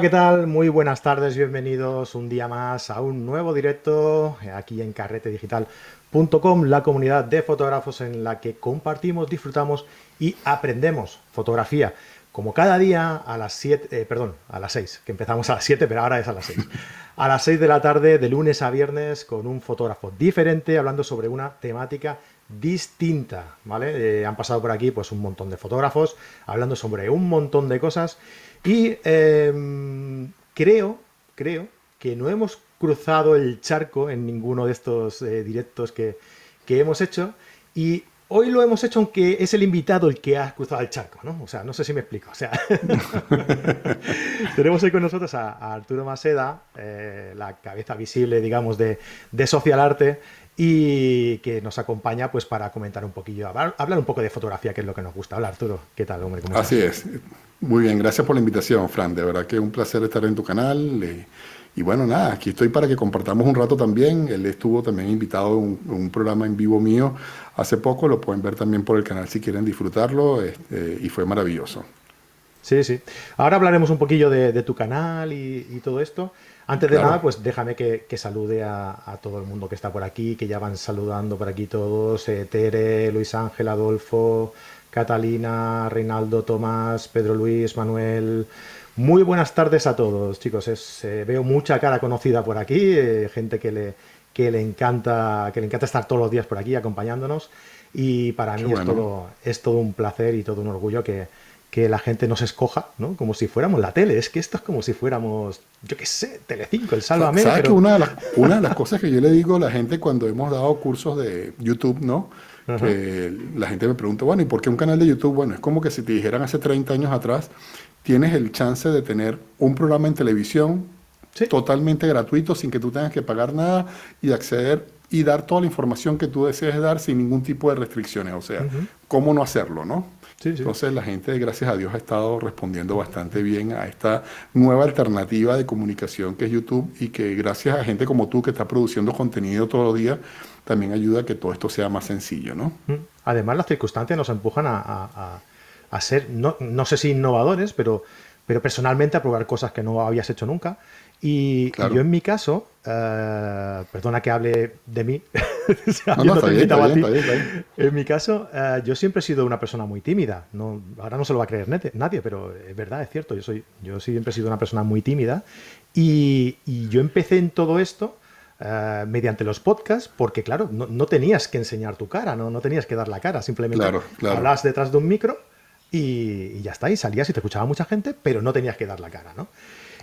¿qué tal? Muy buenas tardes, bienvenidos un día más a un nuevo directo aquí en carretedigital.com, la comunidad de fotógrafos en la que compartimos, disfrutamos y aprendemos fotografía. Como cada día a las 7, eh, perdón, a las 6, que empezamos a las 7, pero ahora es a las 6. A las 6 de la tarde, de lunes a viernes, con un fotógrafo diferente, hablando sobre una temática distinta, ¿vale? Eh, han pasado por aquí pues un montón de fotógrafos, hablando sobre un montón de cosas y em, creo, creo que no hemos cruzado el charco en ninguno de estos eh, directos que, hemos hecho. Y hoy lo hemos hecho aunque es el invitado el que ha cruzado el charco, ¿no? O sea, no sé si me explico. O sea, tenemos hoy con nosotros a, Arturo Maseda, eh, la cabeza visible, digamos, de, de Social Arte y que nos acompaña pues para comentar un poquillo, hablar, un poco de fotografía, que es lo que nos gusta. Hola Arturo, ¿qué tal, hombre? Así es. Muy bien, gracias por la invitación, Fran. De verdad que es un placer estar en tu canal. Eh, y bueno, nada, aquí estoy para que compartamos un rato también. Él estuvo también invitado a un, programa en vivo mío hace poco, lo pueden ver también por el canal si quieren disfrutarlo, este, y fue maravilloso. Sí, sí. Ahora hablaremos un poquillo de, tu canal y todo esto. Antes de nada, pues déjame que, salude a, todo el mundo que está por aquí, que ya van saludando por aquí todos. Eh, Tere, Luis Ángel, Adolfo, Catalina, Reinaldo, Tomás, Pedro Luis, Manuel. Muy buenas tardes a todos, chicos. Eh, veo mucha cara conocida por aquí, eh, gente que le, que le encanta, que le encanta estar todos los días por aquí acompañándonos. Y para mí es, todo, es todo un placer y todo un orgullo que, que la gente nos escoja, ¿no? Como si fuéramos la tele. Es que esto es como si fuéramos, yo qué sé, Telecinco, el Sálvame. ¿Sabes que una de, las, una de las cosas que yo le digo a la gente cuando hemos dado cursos de YouTube, ¿no? Que la gente me pregunta, bueno, ¿y por qué un canal de YouTube? Bueno, es como que si te dijeran hace 30 años atrás, tienes el chance de tener un programa en televisión totalmente gratuito, sin que tú tengas que pagar nada y acceder y dar toda la información que tú desees dar sin ningún tipo de restricciones. O sea, ¿cómo no hacerlo, no? Entonces la gente, gracias a Dios, ha estado respondiendo bastante bien a esta nueva alternativa de comunicación que es YouTube y que gracias a gente como tú que está produciendo contenido todos los días, también ayuda a que todo esto sea más sencillo, ¿no? Además, las circunstancias nos empujan a, ser, no, no, sé si innovadores, pero, pero personalmente a probar cosas que no habías hecho nunca. Y, yo en mi caso, eh, perdona que hable de mí, en mi caso, eh, yo siempre he sido una persona muy tímida. No, ahora no se lo va a creer nadie, pero es verdad, es cierto. Yo, soy, yo siempre he sido una persona muy tímida. Y, yo empecé en todo esto eh, mediante los podcasts porque, claro, no, tenías que enseñar tu cara, no, no tenías que dar la cara, simplemente hablas detrás de un micro y, y, ya está, y salías y te escuchaba mucha gente, pero no tenías que dar la cara, ¿no?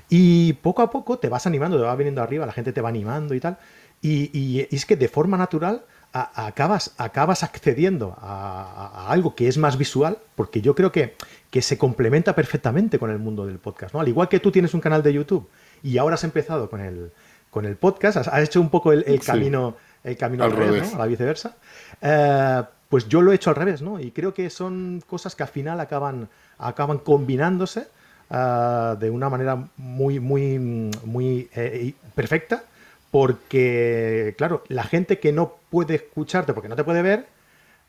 Y poco a poco te vas animando, te va viniendo arriba, la gente te va animando y tal. Y, es que de forma natural acabas, acabas accediendo a, algo que es más visual, porque yo creo que, que se complementa perfectamente con el mundo del podcast. ¿no? Al igual que tú tienes un canal de YouTube y ahora has empezado con el, con el podcast, has, hecho un poco el, camino, el camino al, revés, a la viceversa. Eh, pues yo lo he hecho al revés, ¿no? Y creo que son cosas que al final acaban, acaban combinándose Ah, de una manera muy, muy, muy eh, perfecta, porque, claro, la gente que no puede escucharte porque no te puede ver,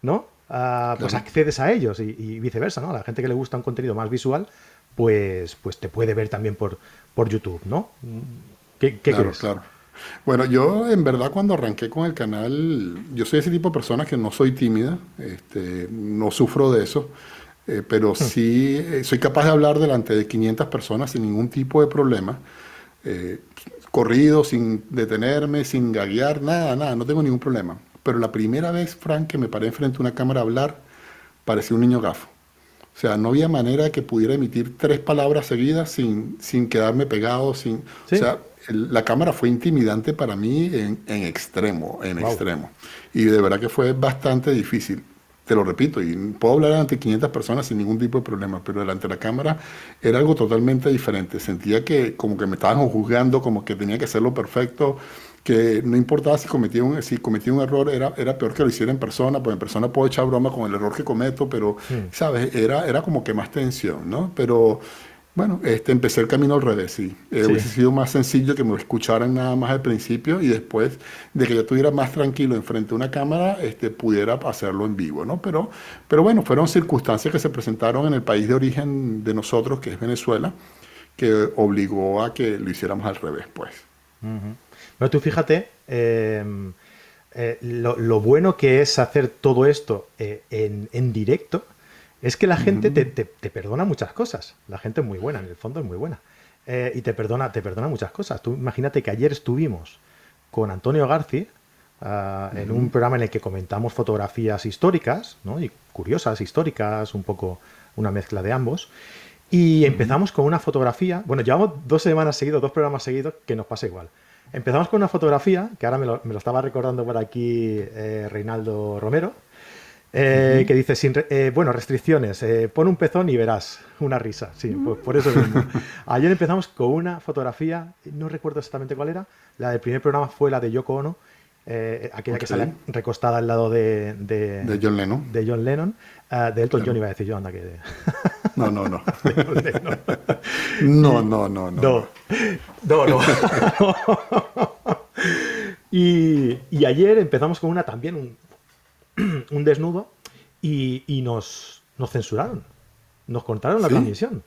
¿no? Ah, pues accedes a ellos y, viceversa, ¿no? La gente que le gusta un contenido más visual, pues, pues te puede ver también por, por YouTube, ¿no? ¿Qué, qué claro, Claro. Bueno, yo en verdad cuando arranqué con el canal, yo soy ese tipo de persona que no soy tímida, este, no sufro de eso. Eh, pero hmm. sí eh, soy capaz de hablar delante de 500 personas sin ningún tipo de problema, eh, corrido, sin detenerme, sin gaguear, nada, nada, no tengo ningún problema. Pero la primera vez, Frank, que me paré enfrente de una cámara a hablar, parecía un niño gafo. O sea, no había manera que pudiera emitir tres palabras seguidas sin, sin quedarme pegado, sin... O sea, la cámara fue intimidante para mí en, en extremo, en extremo. Y de verdad que fue bastante difícil te lo repito, y puedo hablar ante 500 personas sin ningún tipo de problema, pero delante de la cámara era algo totalmente diferente. Sentía que como que me estaban juzgando, como que tenía que hacerlo perfecto, que no importaba si cometía un, si cometía un error, era, era peor que lo hiciera en persona, pues en persona puedo echar broma con el error que cometo, pero, ¿sabes? Era, era como que más tensión, ¿no? Pero bueno, este, empecé el camino al revés, sí. Eh, hubiese sido más sencillo que me escucharan nada más al principio y después de que yo estuviera más tranquilo enfrente de una cámara, este, pudiera hacerlo en vivo, ¿no? Pero, pero bueno, fueron circunstancias que se presentaron en el país de origen de nosotros, que es Venezuela, que obligó a que lo hiciéramos al revés, pues. Pero tú fíjate em, eh, lo, bueno que es hacer todo esto eh, en, directo, es que la gente te, perdona muchas cosas. La gente es muy buena, en el fondo es muy buena. Eh, y te perdona, te perdona muchas cosas. Tú imagínate que ayer estuvimos con Antonio García ah, en un programa en el que comentamos fotografías históricas, ¿no? Y curiosas, históricas, un poco una mezcla de ambos. Y empezamos con una fotografía, bueno, llevamos dos semanas seguidos, dos programas seguidos, que nos pasa igual. Empezamos con una fotografía, que ahora me lo, estaba recordando por aquí eh, Reinaldo Romero, eh, que dice, sin, eh, bueno, restricciones, pon un pezón y verás una risa. Sí, pues por eso mismo. Ayer empezamos con una fotografía, no recuerdo exactamente cuál era, la del primer programa fue la de Yoko Ono, aquella que sale recostada al lado de, de, John Lennon. De John Lennon. de Elton John iba a decir yo, anda que... No, no, no. no, no, no, no. No, no. y, ayer empezamos con una también, un, un desnudo, y, nos, nos, censuraron. Nos cortaron la transmisión.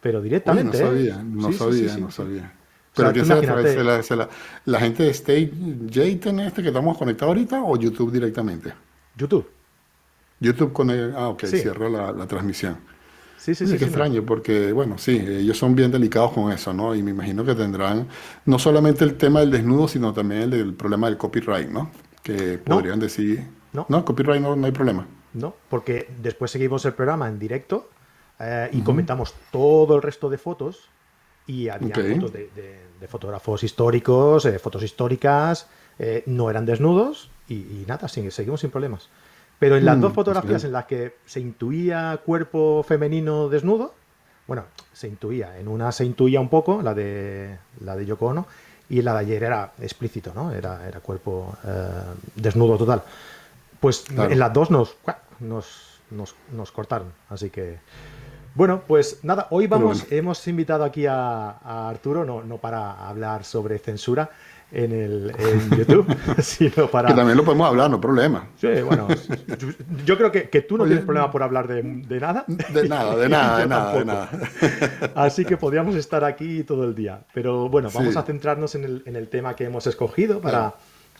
Pero directamente. no sabía, no sabía, no sabía. Pero ¿qué se la, la, gente de State Jayton este que estamos conectados ahorita o YouTube directamente? YouTube. YouTube con el, ah, ok, cierra la, la transmisión. Sí, sí, sí. Qué extraño, porque, bueno, sí, ellos son bien delicados con eso, ¿no? Y me imagino que tendrán no solamente el tema del desnudo, sino también el del problema del copyright, ¿no? Que podrían decir. No. No, copyright no, no hay problema. No, porque después seguimos el programa en directo eh, y comentamos todo el resto de fotos y había fotos de, fotógrafos históricos, eh, fotos históricas, eh, no eran desnudos y, y nada, seguimos sin problemas. Pero en las dos mm, fotografías en las que se intuía cuerpo femenino desnudo, bueno, se intuía, en una se intuía un poco, la de la de Yoko Ono, y la de ayer era explícito, ¿no? Era, era cuerpo eh, desnudo total. Pues en las dos nos, nos, nos, cortaron, así que... Bueno, pues nada, hoy vamos, hemos invitado aquí a, a Arturo, no, no para hablar sobre censura, en, el, en YouTube, sino para... Que también lo podemos hablar, no problema. Sí, bueno, yo creo que, que tú no tienes problema por hablar de, de nada. De nada, de nada, de nada, de nada. Así que podríamos estar aquí todo el día. Pero bueno, vamos a centrarnos en el, en el, tema que hemos escogido para,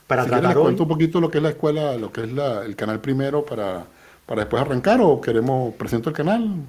para si tratar les cuento un poquito lo que es la escuela, lo que es la, el canal primero para, para después arrancar o queremos presento el canal.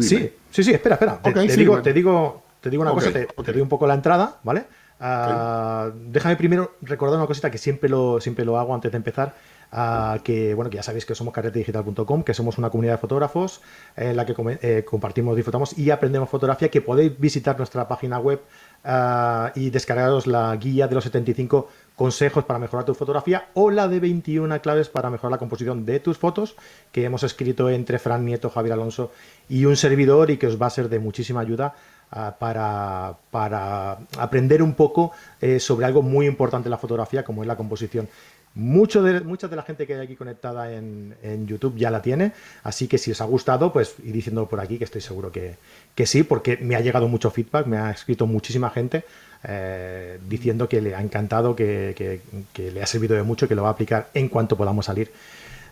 sí, sí, sí, espera, espera. te, digo, te, digo, te digo una cosa, te, te doy un poco la entrada, ¿vale? Ah, déjame primero recordar una cosita que siempre lo, siempre lo hago antes de empezar. Ah, que bueno que ya sabéis que somos carretedigital.com, que somos una comunidad de fotógrafos en la que eh, compartimos, disfrutamos y aprendemos fotografía, que podéis visitar nuestra página web ah, y descargaros la guía de los 75 consejos para mejorar tu fotografía o la de 21 claves para mejorar la composición de tus fotos que hemos escrito entre Fran Nieto, Javier Alonso y un servidor y que os va a ser de muchísima ayuda Ah, para, para, aprender un poco eh, sobre algo muy importante en la fotografía, como es la composición. Mucho de, mucha de la gente que hay aquí conectada en, YouTube ya la tiene, así que si os ha gustado, pues ir diciéndolo por aquí, que estoy seguro que, que sí, porque me ha llegado mucho feedback, me ha escrito muchísima gente eh, diciendo que le ha encantado, que, que, le ha servido de mucho, que lo va a aplicar en cuanto podamos salir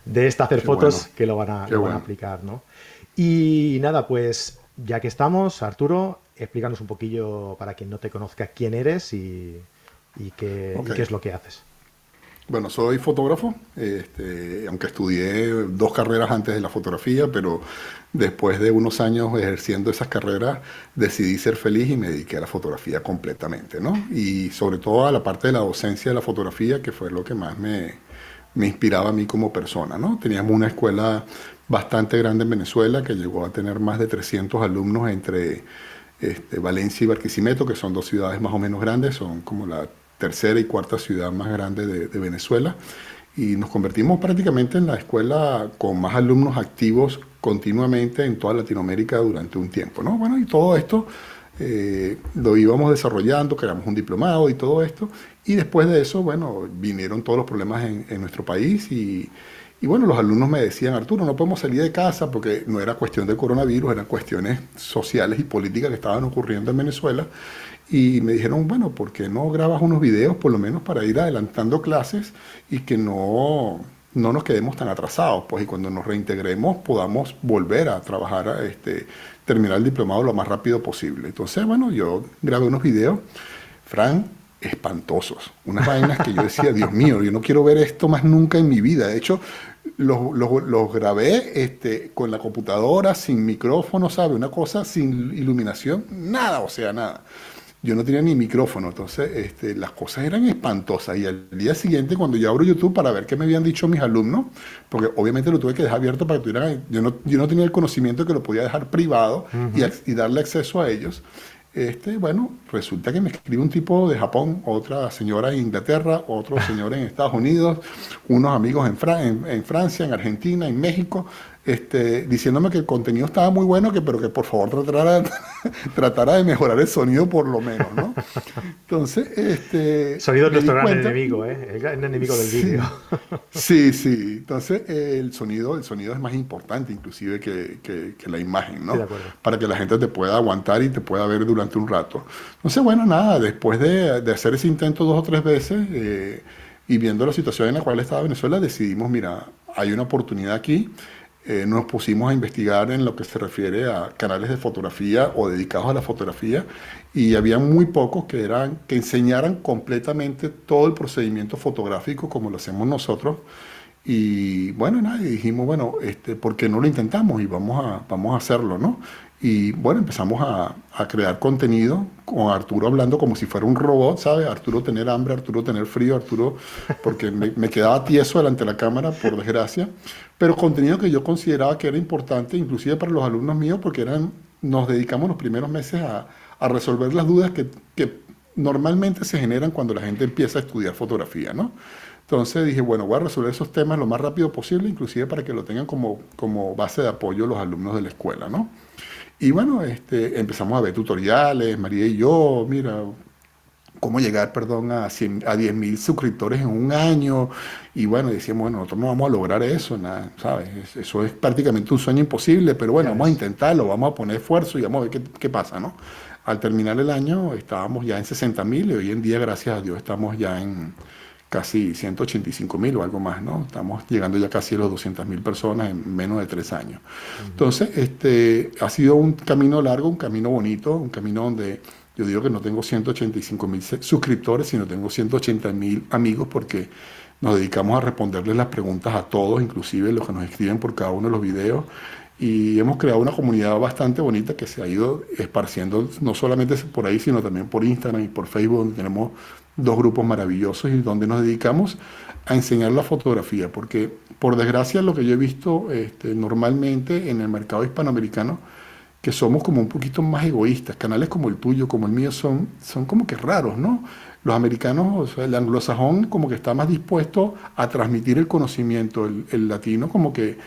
de esta hacer fotos, que lo van a, lo van a aplicar, ¿no? Y nada, pues ya que estamos, Arturo, explícanos un poquillo para quien no te conozca quién eres y, qué, es lo que haces. Bueno, soy fotógrafo, este, aunque estudié dos carreras antes de la fotografía, pero después de unos años ejerciendo esas carreras decidí ser feliz y me dediqué a la fotografía completamente, ¿no? Y sobre todo a la parte de la docencia de la fotografía, que fue lo que más me, me inspiraba a mí como persona, ¿no? Teníamos una escuela bastante grande en Venezuela que llegó a tener más de 300 alumnos entre este, Valencia y Barquisimeto, que son dos ciudades más o menos grandes, son como la tercera y cuarta ciudad más grande de, Venezuela. Y nos convertimos prácticamente en la escuela con más alumnos activos continuamente en toda Latinoamérica durante un tiempo. ¿no? Bueno, y todo esto eh, lo íbamos desarrollando, creamos un diplomado y todo esto. Y después de eso, bueno, vinieron todos los problemas en, en nuestro país y y bueno, los alumnos me decían, Arturo, no podemos salir de casa porque no era cuestión de coronavirus, eran cuestiones sociales y políticas que estaban ocurriendo en Venezuela. Y me dijeron, bueno, ¿por qué no grabas unos videos por lo menos para ir adelantando clases y que no, no nos quedemos tan atrasados, pues y cuando nos reintegremos podamos volver a trabajar, a este, terminar el diplomado lo más rápido posible. Entonces, bueno, yo grabé unos videos, Fran, espantosos, unas vainas que yo decía, Dios mío, yo no quiero ver esto más nunca en mi vida. De hecho, los, los, grabé este, con la computadora, sin micrófono, ¿sabe? Una cosa sin iluminación, nada, o sea, nada yo no tenía ni micrófono, entonces este, las cosas eran espantosas. Y al día siguiente, cuando yo abro YouTube para ver qué me habían dicho mis alumnos, porque obviamente lo tuve que dejar abierto para que tuvieran, yo no, yo no tenía el conocimiento que lo podía dejar privado y, y, darle acceso a ellos. Este, bueno, resulta que me escribe un tipo de Japón, otra señora en Inglaterra, otro señor en Estados Unidos, unos amigos en, en Francia, en Argentina, en México, este, diciéndome que el contenido estaba muy bueno, que, pero que por favor tratara, tratara de mejorar el sonido por lo menos, ¿no? Entonces, este... Sonido es nuestro gran enemigo, ¿eh? El gran enemigo del vídeo. Sí, sí. Entonces, el sonido, el sonido es más importante inclusive que, que, la imagen, ¿no? Para que la gente te pueda aguantar y te pueda ver durante un rato. Entonces, bueno, nada, después de, de hacer ese intento dos o tres veces eh, y viendo la situación en la cual estaba Venezuela, decidimos, mira, hay una oportunidad aquí eh, nos pusimos a investigar en lo que se refiere a canales de fotografía o dedicados a la fotografía y había muy pocos que, eran, que enseñaran completamente todo el procedimiento fotográfico como lo hacemos nosotros. Y bueno, nada, dijimos, bueno, este, ¿por qué no lo intentamos? Y vamos a, vamos a hacerlo, ¿no? Y bueno, empezamos a, crear contenido con Arturo hablando como si fuera un robot, ¿sabes? Arturo tener hambre, Arturo tener frío, Arturo, porque me, quedaba tieso delante de la cámara, por desgracia, pero contenido que yo consideraba que era importante, inclusive para los alumnos míos, porque eran, nos dedicamos los primeros meses a, resolver las dudas que, que, normalmente se generan cuando la gente empieza a estudiar fotografía, ¿no? Entonces dije, bueno, voy a resolver esos temas lo más rápido posible, inclusive para que lo tengan como, como base de apoyo los alumnos de la escuela, ¿no? Y bueno, este, empezamos a ver tutoriales, María y yo, mira, cómo llegar, perdón, a, 100, a 10 mil suscriptores en un año. Y bueno, decíamos, bueno, nosotros no vamos a lograr eso, nada, ¿sabes? Eso es prácticamente un sueño imposible, pero bueno, vamos a intentarlo, vamos a poner esfuerzo y vamos a ver qué, qué pasa, ¿no? Al terminar el año estábamos ya en 60 mil y hoy en día, gracias a Dios, estamos ya en casi 185 mil o algo más, ¿no? Estamos llegando ya casi a los 200 mil personas en menos de tres años. Entonces, este, ha sido un camino largo, un camino bonito, un camino donde yo digo que no tengo 185 mil suscriptores, sino tengo 180 mil amigos porque nos dedicamos a responderles las preguntas a todos, inclusive los que nos escriben por cada uno de los videos. Y hemos creado una comunidad bastante bonita que se ha ido esparciendo no solamente por ahí, sino también por Instagram y por Facebook, donde tenemos dos grupos maravillosos y donde nos dedicamos a enseñar la fotografía, porque por desgracia lo que yo he visto este, normalmente en el mercado hispanoamericano, que somos como un poquito más egoístas, canales como el tuyo, como el mío, son, son como que raros, ¿no? Los americanos, el anglosajón como que está más dispuesto a transmitir el conocimiento, el latino como que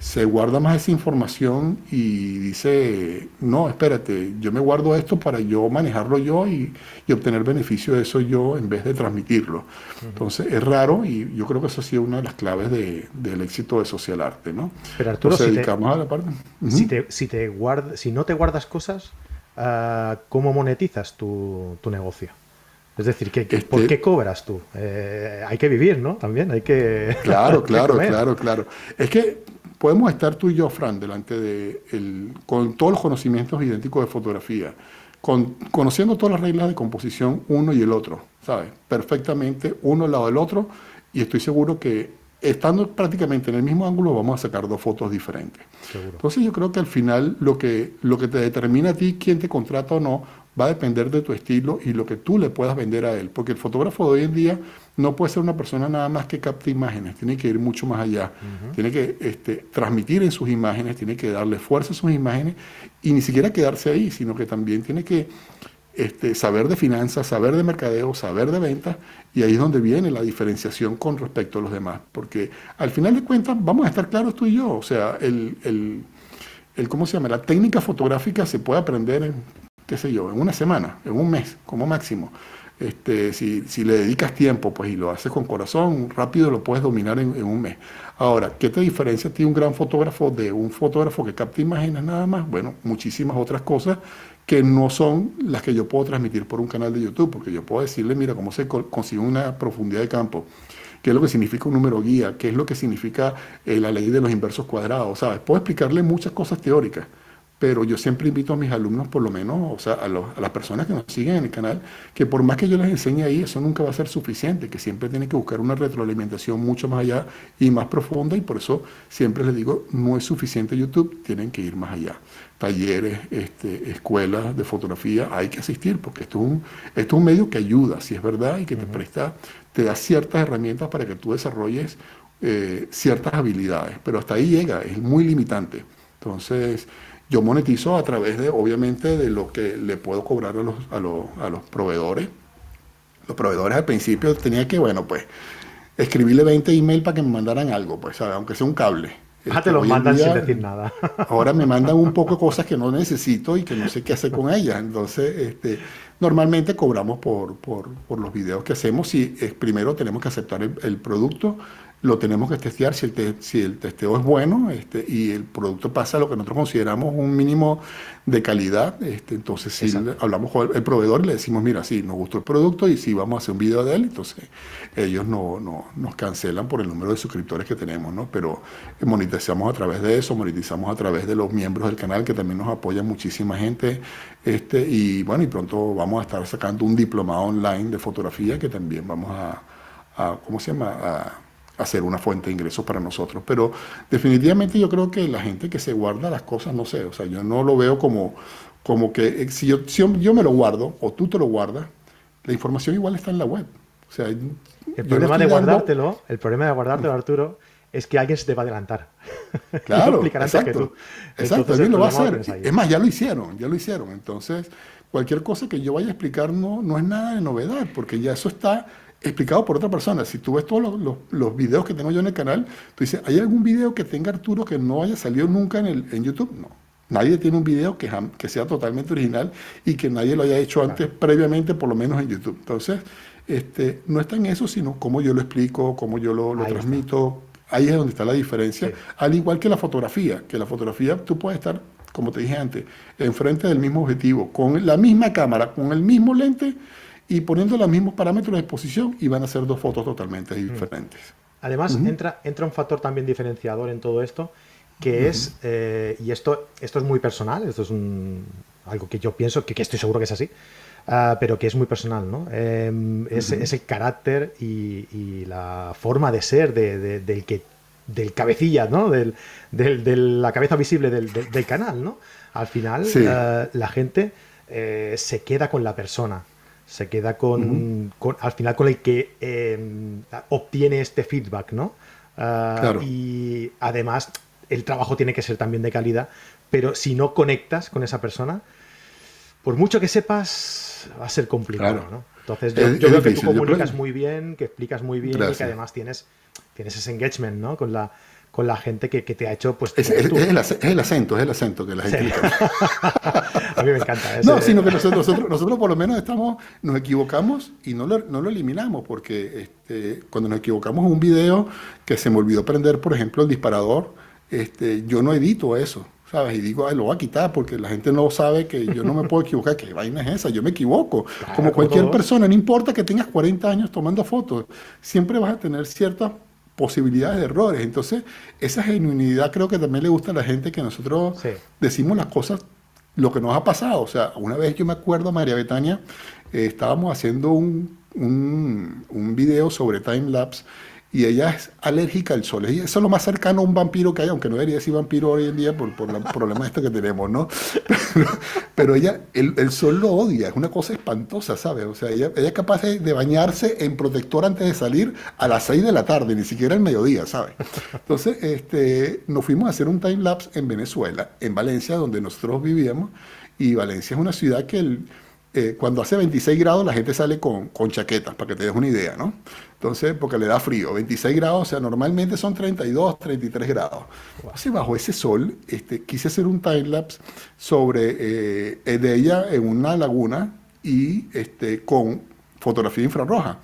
se guarda más esa información y dice, no, espérate, yo me guardo esto para yo manejarlo yo y, obtener beneficio de eso yo en vez de transmitirlo. Entonces es raro y yo creo que eso ha sido una de las claves del éxito de Social Arte, ¿no? Pero Arturo, si, te, a la parte. si, te, si, te si no te guardas cosas, ah, ¿cómo monetizas tu, negocio? Es decir, ¿qué, ¿por este qué cobras tú? Eh, hay que vivir, ¿no? También hay que... Claro, claro, claro, claro. Es que podemos estar tú y yo, Fran, delante de el, con todos los conocimientos idénticos de fotografía, con, conociendo todas las reglas de composición uno y el otro, ¿sabes? Perfectamente uno al lado del otro y estoy seguro que estando prácticamente en el mismo ángulo vamos a sacar dos fotos diferentes. Entonces yo creo que al final lo que, lo que te determina a ti quién te contrata o no va a depender de tu estilo y lo que tú le puedas vender a él. Porque el fotógrafo de hoy en día no puede ser una persona nada más que capte imágenes, tiene que ir mucho más allá. Tiene que este, transmitir en sus imágenes, tiene que darle fuerza a sus imágenes y ni siquiera quedarse ahí, sino que también tiene que este, saber de finanzas, saber de mercadeo, saber de ventas, y ahí es donde viene la diferenciación con respecto a los demás. Porque al final de cuentas, vamos a estar claros tú y yo, o sea, el, el, el ¿cómo se llama? La técnica fotográfica se puede aprender en, qué sé yo, en una semana, en un mes, como máximo. Este, si, si, le dedicas tiempo pues, y lo haces con corazón, rápido lo puedes dominar en, en, un mes. Ahora, ¿qué te diferencia a ti un gran fotógrafo de un fotógrafo que capta imágenes nada más? Bueno, muchísimas otras cosas que no son las que yo puedo transmitir por un canal de YouTube, porque yo puedo decirle, mira, cómo se consigue una profundidad de campo, qué es lo que significa un número guía, qué es lo que significa eh, la ley de los inversos cuadrados, ¿sabes? Puedo explicarle muchas cosas teóricas pero yo siempre invito a mis alumnos, por lo menos, o sea, a, las personas que nos siguen en el canal, que por más que yo les enseñe ahí, eso nunca va a ser suficiente, que siempre tienen que buscar una retroalimentación mucho más allá y más profunda, y por eso siempre les digo, no es suficiente YouTube, tienen que ir más allá. Talleres, este, escuelas de fotografía, hay que asistir, porque esto es un, esto es un medio que ayuda, si es verdad, y que te presta, te da ciertas herramientas para que tú desarrolles eh, ciertas habilidades, pero hasta ahí llega, es muy limitante. Entonces, yo monetizo a través de, obviamente, de lo que le puedo cobrar a los, a los, a los proveedores. Los proveedores al principio tenía que, bueno, pues, escribirle 20 emails para que me mandaran algo, pues, aunque sea un cable. Ah, te lo este, mandan sin decir nada. ahora me mandan un poco de cosas que no necesito y que no sé qué hacer con ellas. Entonces, este, normalmente cobramos por, por, por los videos que hacemos y eh, primero tenemos que aceptar el, el producto, lo tenemos que testear si el, si el testeo es bueno este, y el producto pasa a lo que nosotros consideramos un mínimo de calidad. Este, entonces, si hablamos con el, proveedor y le decimos, mira, sí, nos gustó el producto y si vamos a hacer un video de él, entonces ellos no, no, nos cancelan por el número de suscriptores que tenemos, ¿no? Pero monetizamos a través de eso, monetizamos a través de los miembros del canal que también nos apoya muchísima gente. Este, y bueno, y pronto vamos a estar sacando un diplomado online de fotografía que también vamos a, a ¿cómo se llama? A, hacer una fuente de ingresos para nosotros. Pero definitivamente yo creo que la gente que se guarda las cosas, no sé, o sea, yo no lo veo como, como que eh, si yo, si yo me lo guardo o tú te lo guardas, la información igual está en la web. O sea, el problema de guardártelo, el problema de guardártelo, Arturo, es que alguien se te va a adelantar. Claro, exacto. Exacto, alguien lo va a hacer. Es más, ya lo hicieron, ya lo hicieron. Entonces, cualquier cosa que yo vaya a explicar no, no es nada de novedad, porque ya eso está explicado por otra persona. Si tú ves todos los, los, videos que tengo yo en el canal, tú dices, ¿hay algún video que tenga Arturo que no haya salido nunca en, el, en YouTube? No. Nadie tiene un video que, que sea totalmente original y que nadie lo haya hecho antes, previamente, por lo menos en YouTube. Entonces, este, no está en eso, sino cómo yo lo explico, cómo yo lo, lo transmito. Ahí es donde está la diferencia. Al igual que la fotografía, que la fotografía tú puedes estar, como te dije antes, enfrente del mismo objetivo, con la misma cámara, con el mismo lente, y poniendo los mismos parámetros de exposición y van a ser dos fotos totalmente mm. diferentes. Además, entra, entra un factor también diferenciador en todo esto, que es, eh, y esto, esto es muy personal, esto es algo que yo pienso, que, estoy seguro que es así, ah, pero que es muy personal, ¿no? Em, es, el carácter y, la forma de ser de, del que del cabecilla, ¿no? Del, de la cabeza visible del, canal, ¿no? Al final, eh, la gente eh, se queda con la persona se queda con, al final con el que em, obtiene este feedback, ¿no? Ah, y además el trabajo tiene que ser también de calidad, pero si no conectas con esa persona, por mucho que sepas, va a ser complicado, ¿no? Entonces yo, creo que tú comunicas muy bien, que explicas muy bien y que además tienes, tienes ese engagement, ¿no? Con la, con la gente que, te ha hecho pues es, el, acento es el acento que la gente a mí me encanta no sino que nosotros, nosotros, por lo menos estamos nos equivocamos y no lo, no lo eliminamos porque este, cuando nos equivocamos en un video que se me olvidó prender por ejemplo el disparador este, yo no edito eso ¿sabes? Y digo, Ay, lo voy a quitar porque la gente no sabe que yo no me puedo equivocar. ¿Qué vaina es esa? Yo me equivoco. como cualquier persona, no importa que tengas 40 años tomando fotos, siempre vas a tener ciertas posibilidades de errores. Entonces, esa genuinidad creo que también le gusta a la gente que nosotros decimos las cosas, lo que nos ha pasado. O sea, una vez yo me acuerdo, María Betania, eh, estábamos haciendo un, un, un video sobre time lapse y ella es alérgica al sol. Eso es lo más cercano a un vampiro que hay, aunque no debería decir vampiro hoy en día por, por el problema este que tenemos, ¿no? Pero, ella, el, sol lo odia, es una cosa espantosa, ¿sabes? O sea, ella, es capaz de, bañarse en protector antes de salir a las 6 de la tarde, ni siquiera el mediodía, ¿sabes? Entonces, este, nos fuimos a hacer un time lapse en Venezuela, en Valencia, donde nosotros vivíamos, y Valencia es una ciudad que eh, cuando hace 26 grados la gente sale con, con, chaquetas, para que te des una idea, ¿no? Entonces, porque le da frío. 26 grados, o sea, normalmente son 32, 33 grados. Así bajo ese sol, este, quise hacer un time-lapse sobre eh, de ella en una laguna y este, con fotografía infrarroja.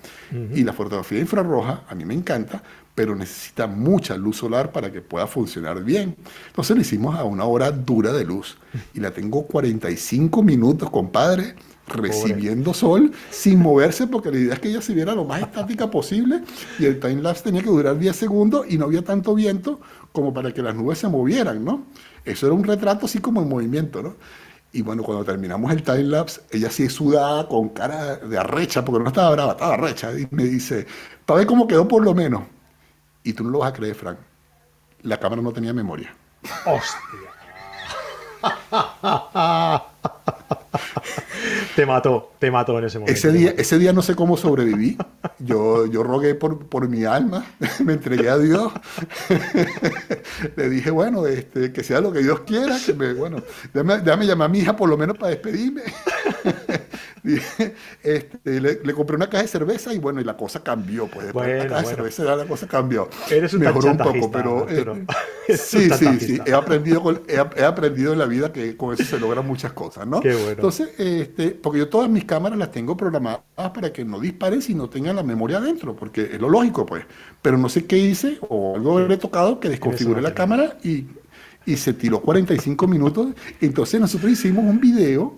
Y la fotografía infrarroja a mí me encanta, pero necesita mucha luz solar para que pueda funcionar bien. Entonces lo hicimos a una hora dura de luz y la tengo 45 minutos, compadre, recibiendo sol sin moverse porque la idea es que ella se viera lo más estática posible y el time lapse tenía que durar 10 segundos y no había tanto viento como para que las nubes se movieran, ¿no? Eso era un retrato así como en movimiento, ¿no? Y bueno, cuando terminamos el time lapse, ella sí sudada, con cara de arrecha, porque no estaba brava, estaba arrecha, y me dice, para ver cómo quedó por lo menos. Y tú no lo vas a creer, Frank. La cámara no tenía memoria. ¡Hostia! te mató, te mató en ese momento. Ese día, ese día no sé cómo sobreviví. Yo, yo rogué por, por mi alma, me entregué a Dios. Le dije, bueno, este, que sea lo que Dios quiera, que me, bueno, déjame, déjame llamar a mi hija por lo menos para despedirme. este, le, compré una caja de cerveza y bueno, y la cosa cambió. Pues bueno, la caja de cerveza la cosa cambió. Eres un Mejoró un poco, pero. Eh, sí, sí, sí. He aprendido, he, aprendido en la vida que con eso se logran muchas cosas, ¿no? Qué bueno. Entonces, este, porque yo todas mis cámaras las tengo programadas para que no disparen si no tengan la memoria adentro, porque es lo lógico, pues. Pero no sé qué hice o algo he tocado que desconfigure la cámara y y se tiró 45 minutos. Entonces nosotros hicimos un video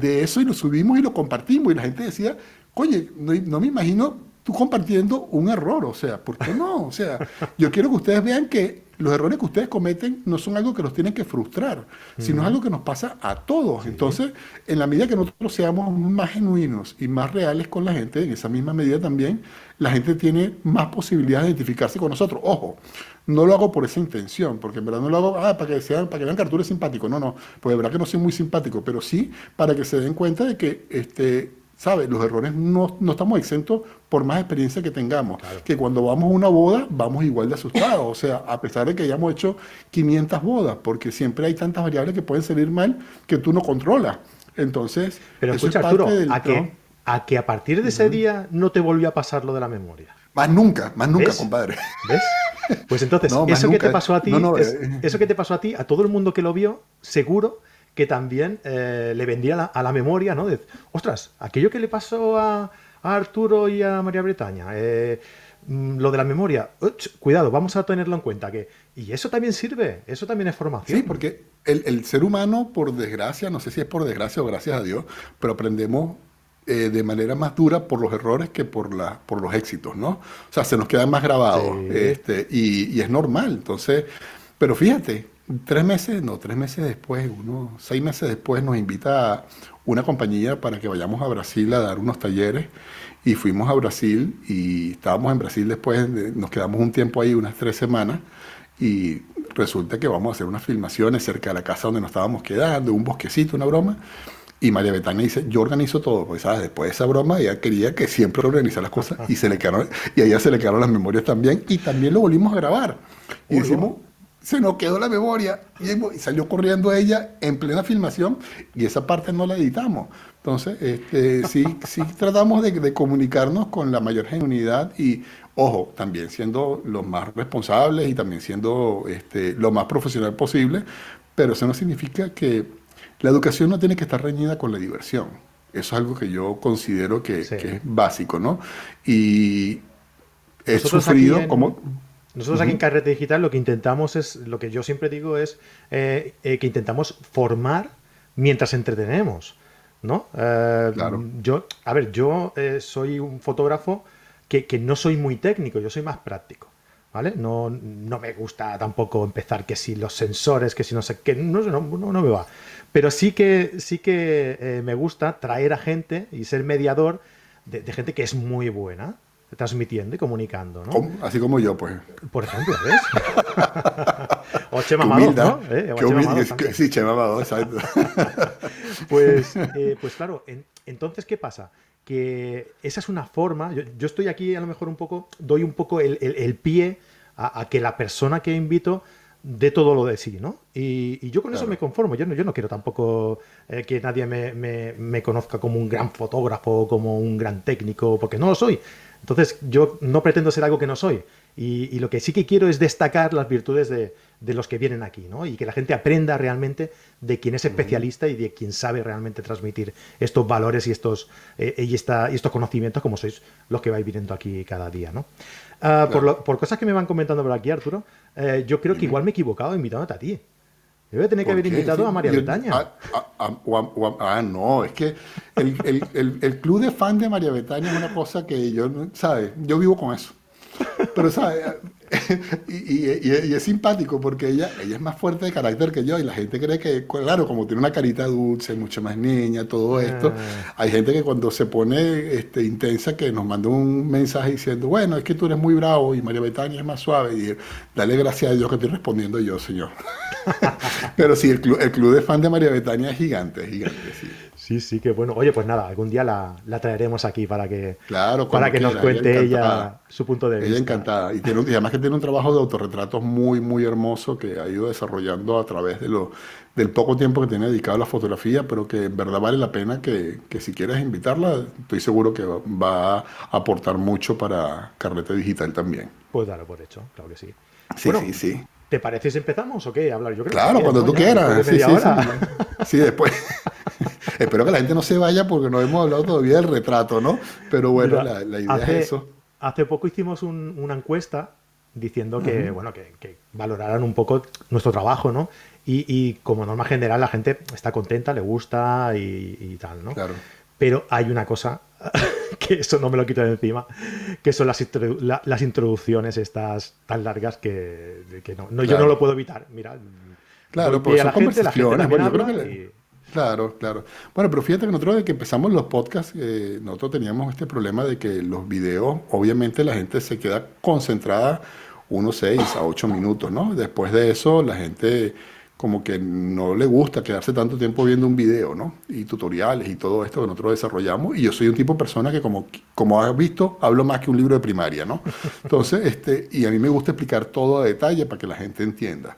de eso y lo subimos y lo compartimos. Y la gente decía, oye, no, me imagino tú compartiendo un error. O sea, ¿por qué no? O sea, yo quiero que ustedes vean que los errores que ustedes cometen no son algo que los tienen que frustrar, sino es algo que nos pasa a todos. Entonces, en la medida que nosotros seamos más genuinos y más reales con la gente, en esa misma medida también, la gente tiene más posibilidades de identificarse con nosotros. Ojo, no lo hago por esa intención, porque en verdad no lo hago ah, para, que sean, para que vean que Arturo es simpático. No, no, pues de verdad que no soy muy simpático, pero sí para que se den cuenta de que, este, ¿sabes? Los errores no, estamos exentos por más experiencia que tengamos. Que cuando vamos a una boda, vamos igual de asustados. O sea, a pesar de que hayamos hecho 500 bodas, porque siempre hay tantas variables que pueden salir mal que tú no controlas. Entonces, pero escucha, Arturo, ¿a, que, a que a partir de ese día no te volvió a pasar lo de la memoria. Más nunca, más nunca, compadre. ¿Ves? Pues entonces, eso que te pasó a ti, eh. eso que te pasó a ti, a todo el mundo que lo vio, seguro que también eh, le vendría a la memoria, ¿no? De, ostras, aquello que le pasó a, Arturo y a María Bretaña, eh, mm, lo de la memoria, cuidado, vamos a tenerlo en cuenta. que Y eso también sirve, eso también es formación. Sí, porque el, el ser humano, por desgracia, no sé si es por desgracia o gracias a Dios, pero aprendemos eh, de manera más dura por los errores que por, la, por los éxitos, ¿no? O sea, se nos queda más grabado este, y, es normal. Entonces, pero fíjate, tres meses, no, tres meses después, uno, seis meses después nos invita una compañía para que vayamos a Brasil a dar unos talleres y fuimos a Brasil y estábamos en Brasil después, nos quedamos un tiempo ahí, unas tres semanas y resulta que vamos a hacer unas filmaciones cerca de la casa donde nos estábamos quedando, un bosquecito, una broma. Y María Betania dice, yo organizo todo, pues ¿sabes? después de esa broma ella quería que siempre organizara las cosas y se le quedaron, y a ella se le quedaron las memorias también y también lo volvimos a grabar. Y se nos quedó la memoria y, salió corriendo ella en plena filmación y esa parte no la editamos. Entonces, este, sí, sí tratamos de, de comunicarnos con la mayor genuinidad y, ojo, también siendo los más responsables y también siendo este, lo más profesional posible, pero eso no significa que la educación no tiene que estar reñida con la diversión. Eso es algo que yo considero que, es básico, ¿no? Y he sufrido como... Nosotros aquí en Carrete Digital lo que intentamos es, lo que yo siempre digo es eh, eh, que intentamos formar mientras entretenemos, ¿no? Eh, claro. Yo, a ver, yo soy un fotógrafo que, que, no soy muy técnico, yo soy más práctico. ¿Vale? No, no me gusta tampoco empezar que si los sensores, que si no sé qué, no, no, no me va. Pero sí que, sí que eh, me gusta traer a gente y ser mediador de, gente que es muy buena transmitiendo y comunicando, ¿no? Así como yo, pues. Por ejemplo, ¿ves? o Chema ¿no? ¿Eh? sí, Chema exacto. pues, eh, pues claro, entonces, ¿qué pasa? Que esa es una forma, yo, estoy aquí a lo mejor un poco, doy un poco el, pie a, que la persona que invito de todo lo de sí, ¿no? Y, yo con eso me conformo. Yo no, yo no quiero tampoco eh, que nadie me, conozca como un gran fotógrafo, como un gran técnico, porque no lo soy. Entonces yo no pretendo ser algo que no soy. Y, lo que sí que quiero es destacar las virtudes de, de los que vienen aquí, ¿no? Y que la gente aprenda realmente de quién es especialista y de quién sabe realmente transmitir estos valores y estos, eh, y, esta, y estos conocimientos como sois los que vais viniendo aquí cada día, ¿no? Ah, por, cosas que me van comentando por aquí, Arturo, eh, yo creo que igual me he equivocado invitándote a ti. A tener que haber invitado a María Betaña. Ah, no, es que el, club de fan de María Betaña es una cosa que yo, ¿sabes? Yo vivo con eso. Pero, ¿sabes? y, es simpático porque ella, ella es más fuerte de carácter que yo y la gente cree que, claro, como tiene una carita dulce, mucho más niña, todo esto, ah. hay gente que cuando se pone este, intensa que nos manda un mensaje diciendo, bueno, es que tú eres muy bravo y María Betania es más suave y dale gracias a Dios que estoy respondiendo yo, señor. Pero sí, el club, el club de fan de María Betania es gigante, es gigante, sí. Sí, sí, que bueno. Oye, pues nada, algún día la, traeremos aquí para que, para que nos cuente ella, su punto de vista. Ella encantada. Y, tiene, además que tiene un trabajo de autorretratos muy, muy hermoso que ha ido desarrollando a través de lo, del poco tiempo que tiene dedicado a la fotografía, pero que en verdad vale la pena que, si quieres invitarla, estoy seguro que va a aportar mucho para Carrete Digital también. Pues darlo por hecho, claro que sí. Sí, sí, sí. ¿Te parece si empezamos o qué? Hablar yo creo Claro, cuando tú quieras. Sí, sí, sí, después. Espero que la gente no se vaya porque no hemos hablado todavía del retrato, ¿no? Pero bueno, la, idea es eso. Hace poco hicimos una encuesta diciendo que, bueno, que, valoraran un poco nuestro trabajo, ¿no? Y, como norma general la gente está contenta, le gusta y, tal, ¿no? Claro. Pero hay una cosa que eso no me lo quito de encima, que son las, las introducciones estas tan largas que, no, yo no lo puedo evitar. Mira, claro, pues son conversaciones. Bueno, yo creo que Claro, claro. Bueno, pero fíjate que nosotros desde que empezamos los podcasts, eh, nosotros teníamos este problema de que los videos, obviamente la gente se queda concentrada unos 6 a 8 minutos, ¿no? Después de eso, la gente como que no le gusta quedarse tanto tiempo viendo un video, ¿no? Y tutoriales y todo esto que nosotros desarrollamos. Y yo soy un tipo de persona que, como, como has visto, hablo más que un libro de primaria, ¿no? Entonces, este, y a mí me gusta explicar todo a detalle para que la gente entienda.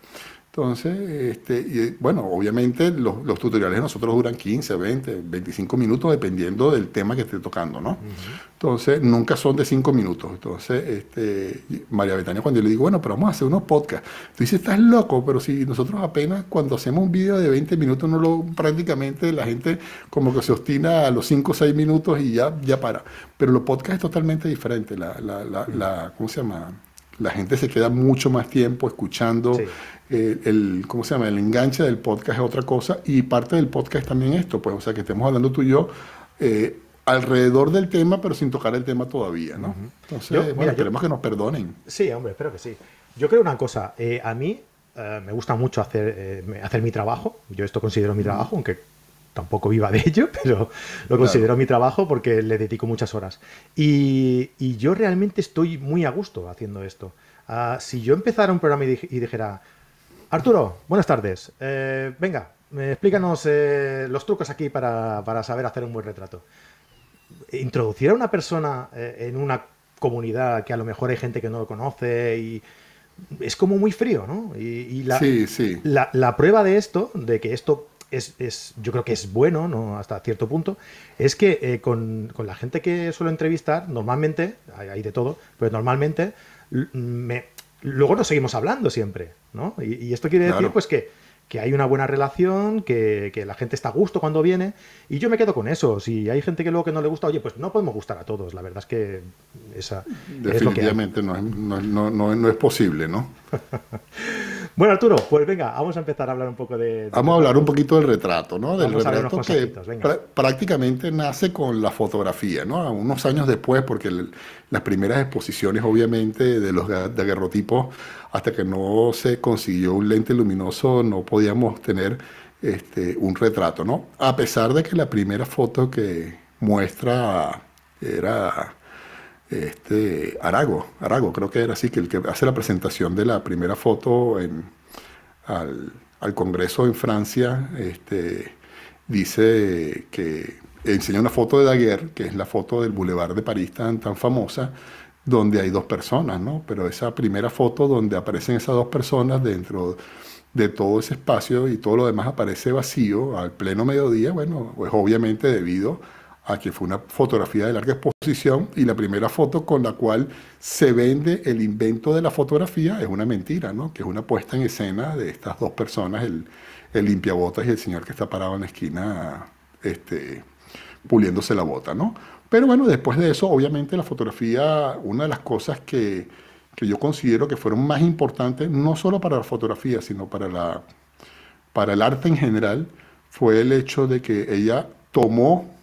Entonces, este, y, bueno, obviamente los, los, tutoriales de nosotros duran 15, 20, 25 minutos dependiendo del tema que esté tocando, ¿no? Entonces, nunca son de 5 minutos. Entonces, este, María Betania, cuando yo le digo, bueno, pero vamos a hacer unos podcasts, tú dices, estás loco, pero si nosotros apenas cuando hacemos un video de 20 minutos, no lo, prácticamente la gente como que se obstina a los 5 o 6 minutos y ya, ya para. Pero los podcasts es totalmente diferente. La, la, la, ¿Cómo se llama? La gente se queda mucho más tiempo escuchando. Eh, el, ¿cómo se llama? El enganche del podcast es otra cosa y parte del podcast también esto, pues, o sea, que estemos hablando tú y yo eh, alrededor del tema, pero sin tocar el tema todavía, ¿no? Entonces, bueno, queremos que nos perdonen. Sí, hombre, espero que sí. Yo creo una cosa, eh, a mí me gusta mucho hacer, hacer mi trabajo, yo esto considero mi trabajo, aunque tampoco viva de ello, pero lo considero mi trabajo porque le dedico muchas horas. Y, y, yo realmente estoy muy a gusto haciendo esto. Ah, si yo empezara un programa y dijera, Arturo, buenas tardes. Eh, venga, explícanos eh, los trucos aquí para, saber hacer un buen retrato. Introducir a una persona eh, en una comunidad que a lo mejor hay gente que no lo conoce y es como muy frío, ¿no? Y, la, sí, sí. La, prueba de esto, de que esto es, yo creo que es bueno, ¿no? Hasta cierto punto, es que con, con, la gente que suelo entrevistar, normalmente, hay de todo, pero normalmente me, luego nos seguimos hablando siempre, ¿no? Y, esto quiere decir, pues, que, que, hay una buena relación, que, que, la gente está a gusto cuando viene, y yo me quedo con eso. Si hay gente que luego que no le gusta, oye, pues no podemos gustar a todos. La verdad es que esa Definitivamente no, es, no, no, no, es posible, ¿no? bueno, Arturo, pues venga, vamos a empezar a hablar un poco de... vamos a hablar un poquito del retrato, ¿no? Del retrato que prácticamente nace con la fotografía, ¿no? Unos años después, porque las primeras exposiciones, obviamente, de los daguerrotipos, hasta que no se consiguió un lente luminoso, no podíamos tener este, un retrato, ¿no? A pesar de que la primera foto que muestra era este, Arago, Arago creo que era así, que el que hace la presentación de la primera foto en, al, Congreso en Francia, este, dice que enseña una foto de Daguerre, que es la foto del Boulevard de París tan, tan famosa, donde hay dos personas, ¿no? Pero esa primera foto donde aparecen esas dos personas dentro de todo ese espacio y todo lo demás aparece vacío al pleno mediodía, bueno, pues obviamente debido a que fue una fotografía de larga exposición y la primera foto con la cual se vende el invento de la fotografía es una mentira, ¿no? Que es una puesta en escena de estas dos personas, el, el limpiabotas y el señor que está parado en la esquina este, puliéndose la bota, ¿no? Pero bueno, después de eso, obviamente la fotografía, una de las cosas que, que yo considero que fueron más importantes, no solo para la fotografía, sino para, la, para el arte en general, fue el hecho de que ella tomó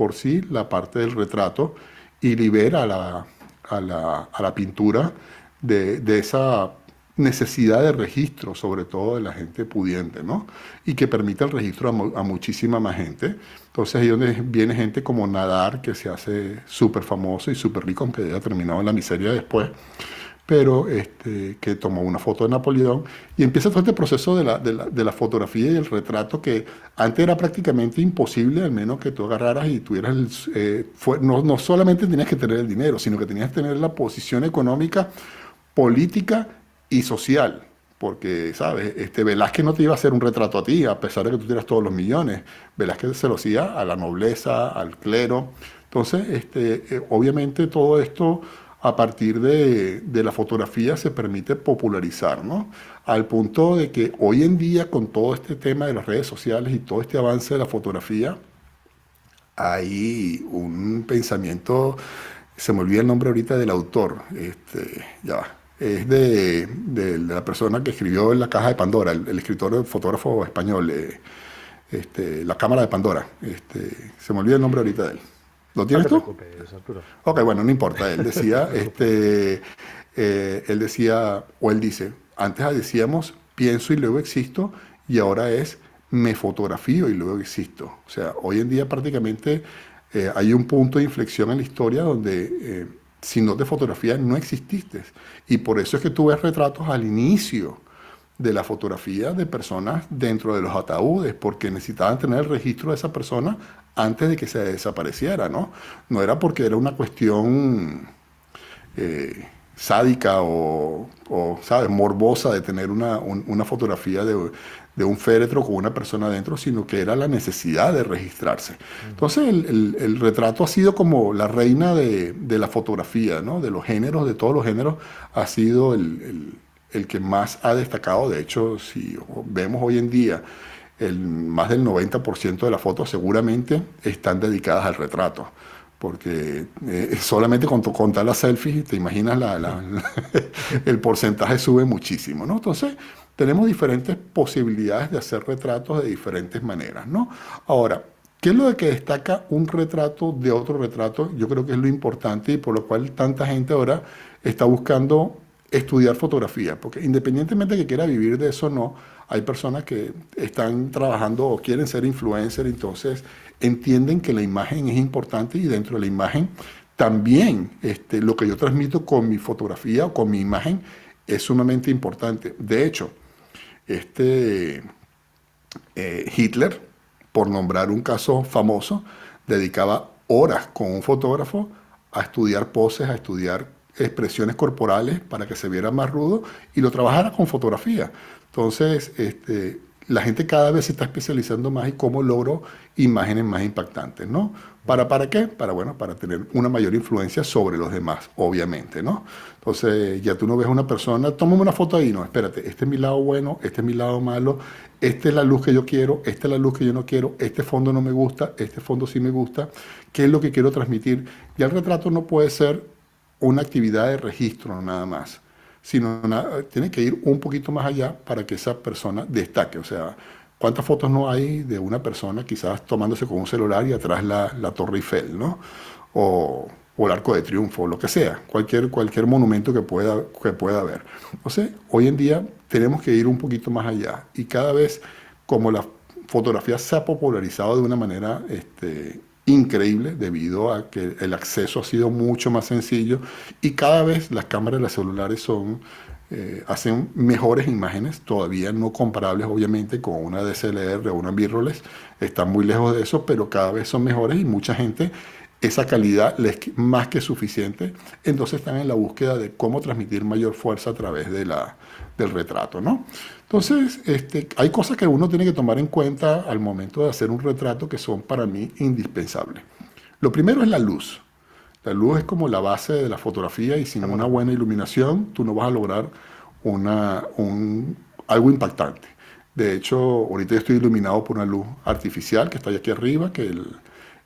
por sí la parte del retrato y libera a la, a la, a la pintura de, de, esa necesidad de registro, sobre todo de la gente pudiente, ¿no? Y que permite el registro a, muchísima más gente. Entonces ahí donde viene gente como Nadar, que se hace súper famoso y súper rico, aunque haya terminado en la miseria después, pero este, que tomó una foto de Napoleón y empieza todo este proceso de la, de, la, de la, fotografía y el retrato que antes era prácticamente imposible, al menos que tú agarraras y tuvieras, el, eh, fue, no, no solamente tenías que tener el dinero, sino que tenías que tener la posición económica, política y social. Porque, ¿sabes? Este, Velázquez no te iba a hacer un retrato a ti, a pesar de que tú tienes todos los millones. Velázquez se lo hacía a la nobleza, al clero. Entonces, este, eh, obviamente todo esto a partir de, de, la fotografía se permite popularizar, ¿no? Al punto de que hoy en día con todo este tema de las redes sociales y todo este avance de la fotografía, hay un pensamiento, se me olvida el nombre ahorita del autor, este, ya va, es de, de, la persona que escribió en La Caja de Pandora, el, escritor, fotógrafo español, eh, este, La Cámara de Pandora. Este, se me olvida el nombre ahorita de él. ¿Lo tienes tú? Ok, bueno, no importa. Él decía, este, eh, él decía, o él dice, antes decíamos pienso y luego existo, y ahora es me fotografío y luego existo. O sea, hoy en día prácticamente eh, hay un punto de inflexión en la historia donde si no te fotografías no exististe. Y por eso es que tú ves retratos al inicio de la fotografía de personas dentro de los ataúdes, porque necesitaban tener el registro de esa persona antes de que se desapareciera, ¿no? No era porque era una cuestión eh, sádica o, ¿sabes?, morbosa de tener una, una fotografía de, de un féretro con una persona adentro, sino que era la necesidad de registrarse. Entonces el, retrato ha sido como la reina de, la fotografía, ¿no? de los géneros, de todos los géneros, ha sido el, que más ha destacado. De hecho, si vemos hoy en día, el, más del 90% de las fotos seguramente están dedicadas al retrato porque eh, solamente con contar las selfies, te imaginas, la, el porcentaje sube muchísimo, ¿no? Entonces, tenemos diferentes posibilidades de hacer retratos de diferentes maneras, ¿no? Ahora, ¿qué es lo de que destaca un retrato de otro retrato? Yo creo que es lo importante y por lo cual tanta gente ahora está buscando estudiar fotografía, porque independientemente de que quiera vivir de eso o no, hay personas que están trabajando o quieren ser influencer, entonces entienden que la imagen es importante y dentro de la imagen también este, lo que yo transmito con mi fotografía o con mi imagen es sumamente importante. De hecho, este eh, Hitler, por nombrar un caso famoso, dedicaba horas con un fotógrafo a estudiar poses, a estudiar expresiones corporales para que se viera más rudo y lo trabajara con fotografía. Entonces, este, la gente cada vez se está especializando más y cómo logro imágenes más impactantes, ¿no? ¿Para, ¿Para qué? Para, bueno, para tener una mayor influencia sobre los demás, obviamente, ¿no? Entonces, ya tú no ves a una persona, tómame una foto ahí, no, espérate, este es mi lado bueno, este es mi lado malo, esta es la luz que yo quiero, esta es la luz que yo no quiero, este fondo no me gusta, este fondo sí me gusta, ¿qué es lo que quiero transmitir? Ya el retrato no puede ser una actividad de registro nada más sino tiene que ir un poquito más allá para que esa persona destaque. O sea, ¿cuántas fotos no hay de una persona quizás tomándose con un celular y atrás la, la Torre Eiffel, ¿no? O, o, el Arco de Triunfo, lo que sea, cualquier, cualquier monumento que pueda, que pueda haber. Entonces, hoy en día tenemos que ir un poquito más allá y cada vez como la fotografía se ha popularizado de una manera este, increíble debido a que el acceso ha sido mucho más sencillo y cada vez las cámaras de los celulares son, eh, hacen mejores imágenes, todavía no comparables obviamente con una DSLR o una mirrorless, están muy lejos de eso, pero cada vez son mejores y mucha gente esa calidad es más que suficiente, entonces están en la búsqueda de cómo transmitir mayor fuerza a través de la, del retrato, ¿no? Entonces, este, hay cosas que uno tiene que tomar en cuenta al momento de hacer un retrato que son para mí indispensables. Lo primero es la luz. La luz es como la base de la fotografía y sin una buena iluminación tú no vas a lograr una, un, algo impactante. De hecho, ahorita yo estoy iluminado por una luz artificial que está aquí arriba, que el,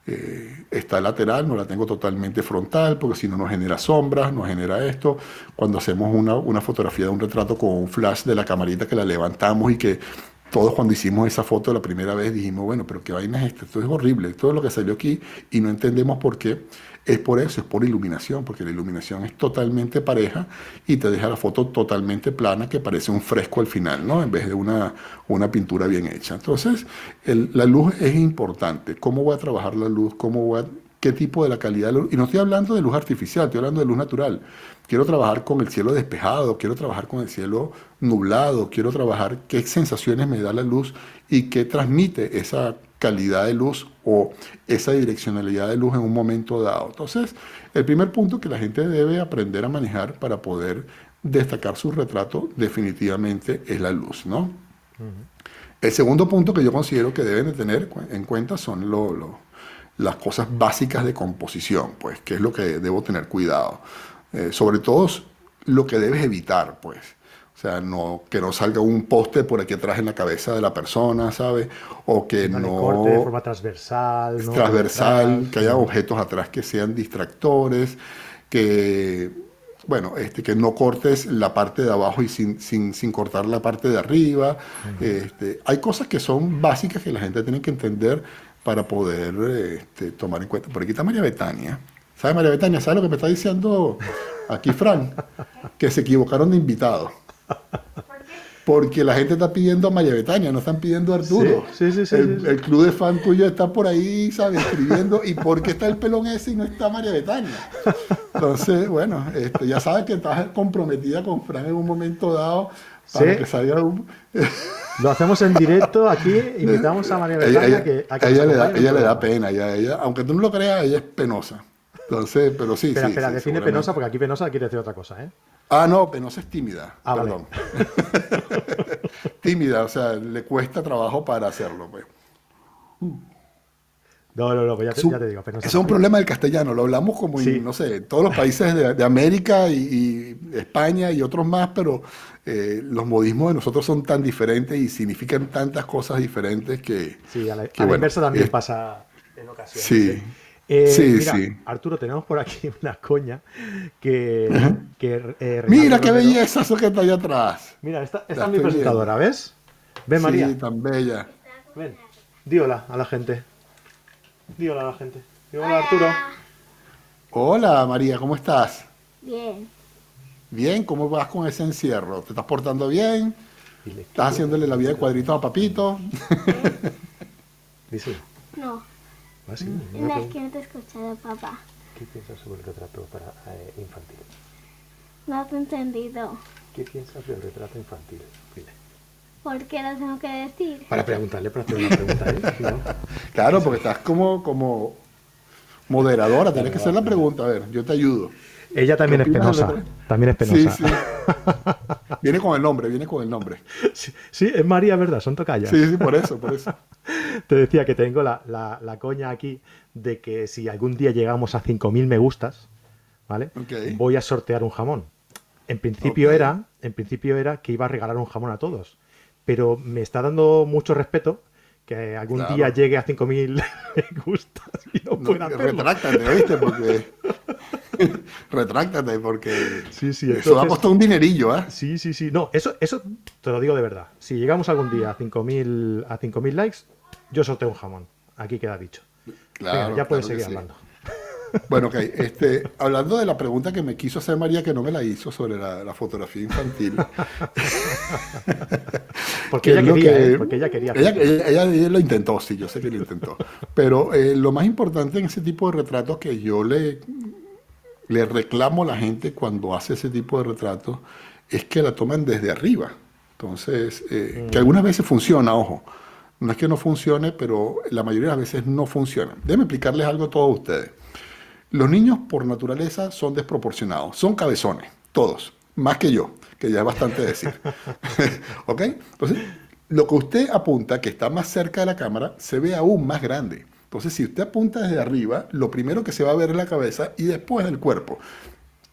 eh, está lateral, no la tengo totalmente frontal, porque si no nos genera sombras, nos genera esto. Cuando hacemos una, una, fotografía de un retrato con un flash de la camarita que la levantamos y que todos cuando hicimos esa foto la primera vez dijimos, bueno, pero qué vaina es esto, esto es horrible, todo lo que salió aquí y no entendemos por qué. Es por eso, es por iluminación, porque la iluminación es totalmente pareja y te deja la foto totalmente plana que parece un fresco al final, ¿no? En vez de una, una pintura bien hecha. Entonces, la luz es importante. ¿Cómo voy a trabajar la luz? ¿Cómo ¿Qué tipo de la calidad de luz? Y no estoy hablando de luz artificial, estoy hablando de luz natural. Quiero trabajar con el cielo despejado, quiero trabajar con el cielo nublado, quiero trabajar qué sensaciones me da la luz y qué transmite esa calidad de luz o esa direccionalidad de luz en un momento dado. Entonces, el primer punto que la gente debe aprender a manejar para poder destacar su retrato definitivamente es la luz, ¿no? El segundo punto que yo considero que deben de tener en cuenta son las cosas básicas de composición, pues, que es lo que debo tener cuidado. Eh, sobre todo lo que debes evitar, pues. O sea, no, que no salga un poste por aquí atrás en la cabeza de la persona, ¿sabes? O que no... Corte de forma transversal. Transversal, que haya objetos atrás que sean distractores, que, bueno, este, que no cortes la parte de abajo y sin, sin, sin cortar la parte de arriba. este, hay cosas que son básicas que la gente tiene que entender para poder este, tomar en cuenta. Por aquí está María Betania. ¿Sabe María Betania? ¿Sabe lo que me está diciendo aquí Fran? Que se equivocaron de invitado. Porque la gente está pidiendo a María Betania, no están pidiendo a Arturo. Sí, sí, sí, el, club de fan tuyo está por ahí, ¿sabes? Escribiendo. ¿Y por qué está el pelón ese y no está María Betania? Entonces, bueno, este, ya sabes que estás comprometida con Fran en un momento dado para que salga un... Lo hacemos en directo aquí, invitamos a María Betania ella, que, a que ella, le da, ella le da pena, ella, aunque tú no lo creas, ella es penosa. Entonces, pero sí. Sí, espera, define penosa porque aquí penosa quiere decir otra cosa, ¿eh? Ah, no, penosa es tímida. Ah, perdón. tímida, o sea, le cuesta trabajo para hacerlo, pues. No, no, no, pues ya, te, digo. Penosa es un problema del castellano, lo hablamos como en, no sé, todos los países de, América y, España y otros más, pero eh, los modismos de nosotros son tan diferentes y significan tantas cosas diferentes que. Sí, a la, inversa también pasa en ocasiones. Sí. Eh, sí, sí. Arturo, tenemos por aquí una coña que. Eh, mira qué belleza eso que está allá atrás. Mira, esta, esta es mi presentadora, ¿ves? Ven, María. Sí, tan bella. Ven, di hola a la gente. Di hola a la gente. Di hola, Arturo. Hola, María, ¿cómo estás? Bien. Bien, ¿cómo vas con ese encierro? ¿Te estás portando bien? ¿Estás haciéndole la vida de cuadrito a papito? Dice. No. ¿Ah, sí? No, es que no te he escuchado, papá. ¿Qué piensas sobre el retrato para, eh, infantil? No te he entendido. ¿Qué piensas del retrato infantil? Dile. ¿Por qué lo tengo que decir? Para preguntarle, para hacer una pregunta a él. ¿no? Claro, porque estás como, como moderadora, tienes que hacer la pregunta. A ver, yo te ayudo. Ella también es penosa. También es penosa. Sí, sí. viene con el nombre, viene con el nombre. Sí, es María, ¿verdad? Son tocayas. Sí, sí, por eso, por eso. Te decía que tengo la, la, coña aquí de que si algún día llegamos a 5.000 me gustas, ¿vale? Voy a sortear un jamón. En principio, era, en principio era que iba a regalar un jamón a todos. Pero me está dando mucho respeto que algún día llegue a 5.000 me gustas y no, pueda hacerlo. Retráctate, ¿viste? Porque... retráctate, porque sí, sí, eso ha costado un dinerillo, ¿eh? Sí, sí, sí. No, eso, eso te lo digo de verdad. Si llegamos algún día a 5.000 a 5.000 likes, yo sorteo un jamón. Aquí queda dicho. Claro, ya puedes seguir hablando. Bueno, ok. Este, hablando de la pregunta que me quiso hacer María, que no me la hizo sobre la, fotografía infantil. porque, ella quería, ¿eh? porque ella quería. Ella, lo intentó, sí, yo sé que lo intentó. Pero eh, lo más importante en ese tipo de retratos que yo le, le reclamo a la gente cuando hace ese tipo de retratos es que la tomen desde arriba. Entonces, eh, que mm. algunas veces funciona, ojo. No es que no funcione, pero la mayoría de las veces no funciona. Déjenme explicarles algo a todos ustedes. Los niños por naturaleza son desproporcionados, son cabezones, todos, más que yo, que ya es bastante decir. ¿Ok? Entonces, lo que usted apunta, que está más cerca de la cámara, se ve aún más grande. Entonces, si usted apunta desde arriba, lo primero que se va a ver es la cabeza y después el cuerpo.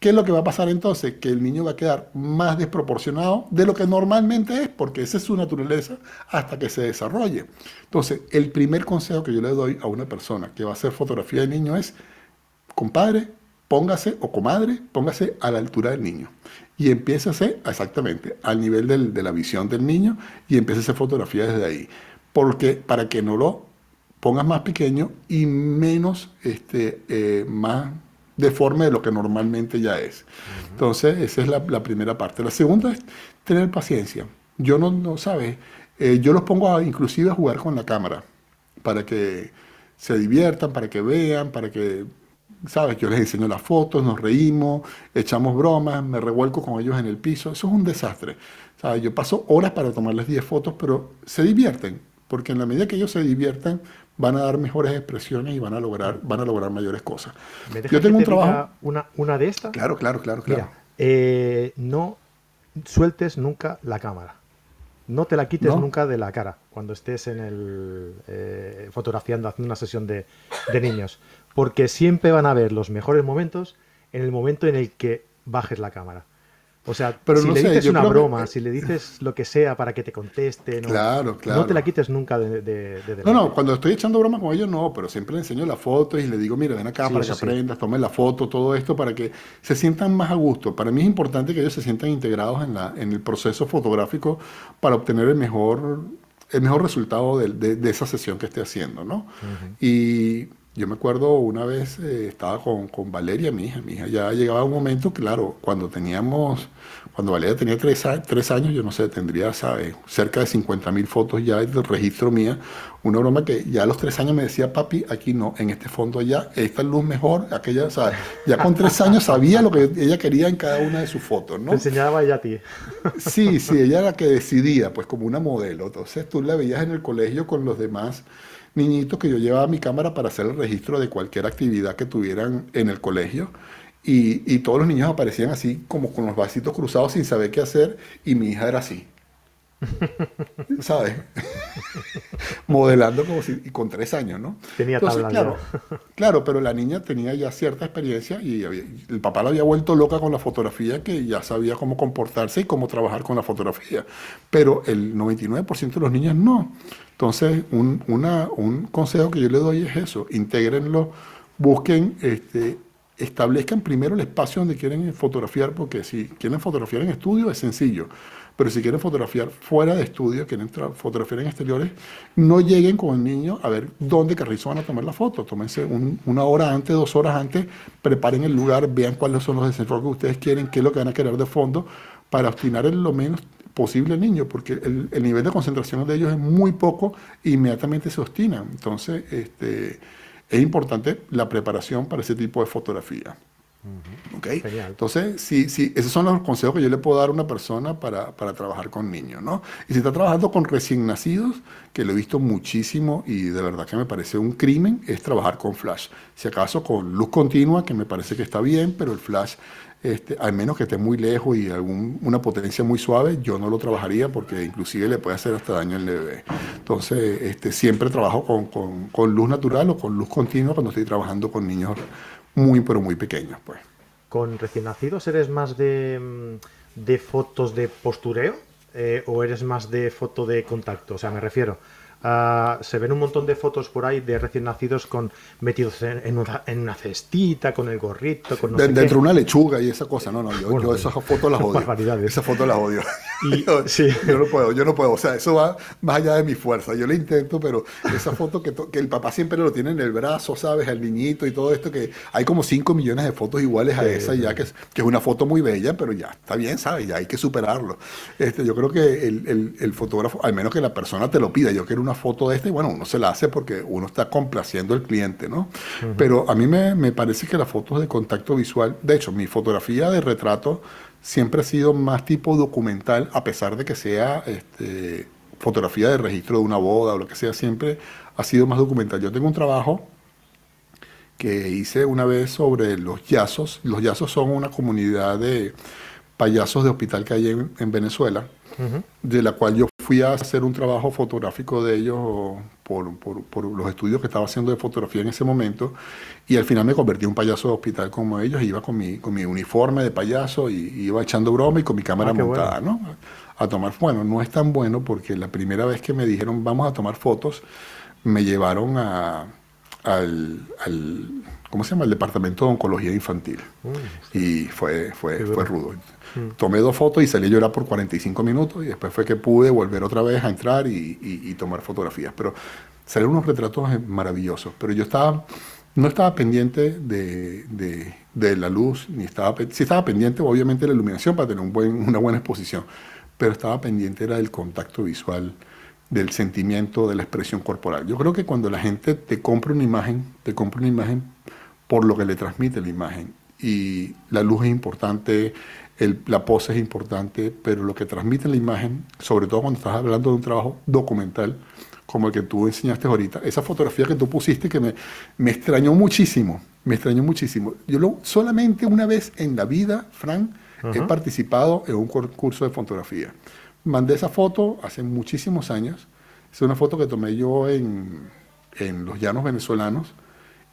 ¿Qué es lo que va a pasar entonces? Que el niño va a quedar más desproporcionado de lo que normalmente es, porque esa es su naturaleza hasta que se desarrolle. Entonces, el primer consejo que yo le doy a una persona que va a hacer fotografía de niño es, compadre, póngase, o comadre, póngase a la altura del niño. Y hacer exactamente al nivel de la visión del niño y empiece a hacer fotografía desde ahí. Porque para que no lo pongas más pequeño y menos, este, eh, más deforme de lo que normalmente ya es. Entonces, esa es la, primera parte. La segunda es tener paciencia. Yo no, no ¿sabes? Eh, yo los pongo a, inclusive a jugar con la cámara para que se diviertan, para que vean, para que, ¿sabes? Yo les enseño las fotos, nos reímos, echamos bromas, me revuelco con ellos en el piso. Eso es un desastre. ¿sabes? Yo paso horas para tomarles 10 fotos, pero se divierten, porque en la medida que ellos se diviertan, van a dar mejores expresiones y van a lograr, van a lograr mayores cosas. Yo tengo un trabajo. Una, una de estas. Claro, claro, claro, claro. Eh, no sueltes nunca la cámara. No te la quites nunca de la cara cuando estés en el eh, fotografiando, haciendo una sesión de, de niños. Porque siempre van a ver los mejores momentos en el momento en el que bajes la cámara. O sea, Pero si le dices una broma, si le dices lo que sea para que te conteste, no, claro, claro. no te la quites nunca de, de, No, no, cuando estoy echando broma con ellos, no, pero siempre le enseño la foto y le digo, mira, ven acá para que aprendas, tomen la foto, todo esto, para que se sientan más a gusto. Para mí es importante que ellos se sientan integrados en, la, en el proceso fotográfico para obtener el mejor, el mejor resultado de, esa sesión que esté haciendo, ¿no? Y yo me acuerdo una vez eh, estaba con, con, Valeria, mi hija. Mi hija ya llegaba un momento, claro, cuando teníamos, cuando Valeria tenía tres, tres años, yo no sé, tendría, ¿sabes? Cerca de 50 mil fotos ya del registro mía. Una broma que ya a los tres años me decía, papi, aquí no, en este fondo allá, esta luz mejor, aquella, ¿sabes? Ya con tres años sabía lo que ella quería en cada una de sus fotos, ¿no? Te enseñaba ella a ti. Sí, sí, ella era la que decidía, pues como una modelo. Entonces tú la veías en el colegio con los demás niñitos que yo llevaba mi cámara para hacer el registro de cualquier actividad que tuvieran en el colegio. Y, y, todos los niños aparecían así como con los vasitos cruzados sin saber qué hacer y mi hija era así. ¿Sabes? Modelando como si, y con tres años, ¿no? Tenía Entonces, claro, claro, pero la niña tenía ya cierta experiencia y el papá la había vuelto loca con la fotografía, que ya sabía cómo comportarse y cómo trabajar con la fotografía. Pero el 99% de los niños no. Entonces, un, una, un consejo que yo le doy es eso, intégrenlo, busquen, este, establezcan primero el espacio donde quieren fotografiar, porque si quieren fotografiar en estudio es sencillo pero si quieren fotografiar fuera de estudio, quieren fotografiar en exteriores, no lleguen con el niño a ver dónde carrizo van a tomar la foto. Tómense una hora antes, dos horas antes, preparen el lugar, vean cuáles son los desenfoques que ustedes quieren, qué es lo que van a querer de fondo, para obstinar en lo menos posible al niño, porque el, el, nivel de concentración de ellos es muy poco e inmediatamente se obstinan. Entonces, este, es importante la preparación para ese tipo de fotografía. Entonces, sí, sí, esos son los consejos que yo le puedo dar a una persona para, para, trabajar con niños, ¿no? Y si está trabajando con recién nacidos, que lo he visto muchísimo y de verdad que me parece un crimen, es trabajar con flash. Si acaso con luz continua, que me parece que está bien, pero el flash, este, al menos que esté muy lejos y algún, una potencia muy suave, yo no lo trabajaría porque inclusive le puede hacer hasta daño al bebé. Entonces, este, siempre trabajo con, con, con luz natural o con luz continua cuando estoy trabajando con niños muy, pero muy pequeños, pues. ¿Con recién nacidos eres más de, mm, de fotos de postureo eh, o eres más de foto de contacto? O sea, me refiero, Ah, se ven un montón de fotos por ahí de recién nacidos con metidos en, una, cestita, con el gorrito, con Dentro de una lechuga y esa cosa. No, no, yo, esas fotos las odio. Esas fotos las odio. yo, no puedo, yo no puedo. O sea, eso va más allá de mi fuerza. Yo le intento, pero esa foto que, que el papá siempre lo tiene en el brazo, ¿sabes? El niñito y todo esto, que hay como 5 millones de fotos iguales a esa, ya que es, que es una foto muy bella, pero ya está bien, ¿sabes? Ya hay que superarlo. Este, yo creo que el, el, el fotógrafo, al menos que la persona te lo pida, yo quiero una foto de este, y bueno, uno se la hace porque uno está complaciendo al cliente, ¿no? Pero a mí me, me, parece que las fotos de contacto visual, de hecho, mi fotografía de retrato siempre ha sido más tipo documental, a pesar de que sea este, fotografía de registro de una boda o lo que sea, siempre ha sido más documental. Yo tengo un trabajo que hice una vez sobre los yazos. Los yazos son una comunidad de payasos de hospital que hay en, en Venezuela de la cual yo fui a hacer un trabajo fotográfico de ellos por, por, los estudios que estaba haciendo de fotografía en ese momento, y al final me convertí en un payaso de hospital como ellos, iba con mi, con mi uniforme de payaso y, iba echando broma y con mi cámara ah, montada, ¿no? A tomar, bueno, no es tan bueno porque la primera vez que me dijeron vamos a tomar fotos, me llevaron a, al, al ¿cómo se llama? El departamento de oncología infantil. y fue, fue, fue rudo. Mm. Tomé dos fotos y salí a llorar por 45 minutos y después fue que pude volver otra vez a entrar y, tomar fotografías. Pero salieron unos retratos maravillosos. Pero yo estaba, no estaba pendiente de, la luz, ni estaba, sí estaba pendiente obviamente de la iluminación para tener una buena exposición, pero estaba pendiente era del contacto visual del sentimiento, de la expresión corporal. Yo creo que cuando la gente te compra una imagen, te compra una imagen por lo que le transmite la imagen. Y la luz es importante, la pose es importante, pero lo que transmite la imagen, sobre todo cuando estás hablando de un trabajo documental, como el que tú enseñaste ahorita, esa fotografía que tú pusiste que me, me extrañó muchísimo, me extrañó muchísimo. Yo lo, solamente una vez en la vida, Frank, he participado en un curso de fotografía. Mandé esa foto hace muchísimos años. Es una foto que tomé yo en, en los llanos venezolanos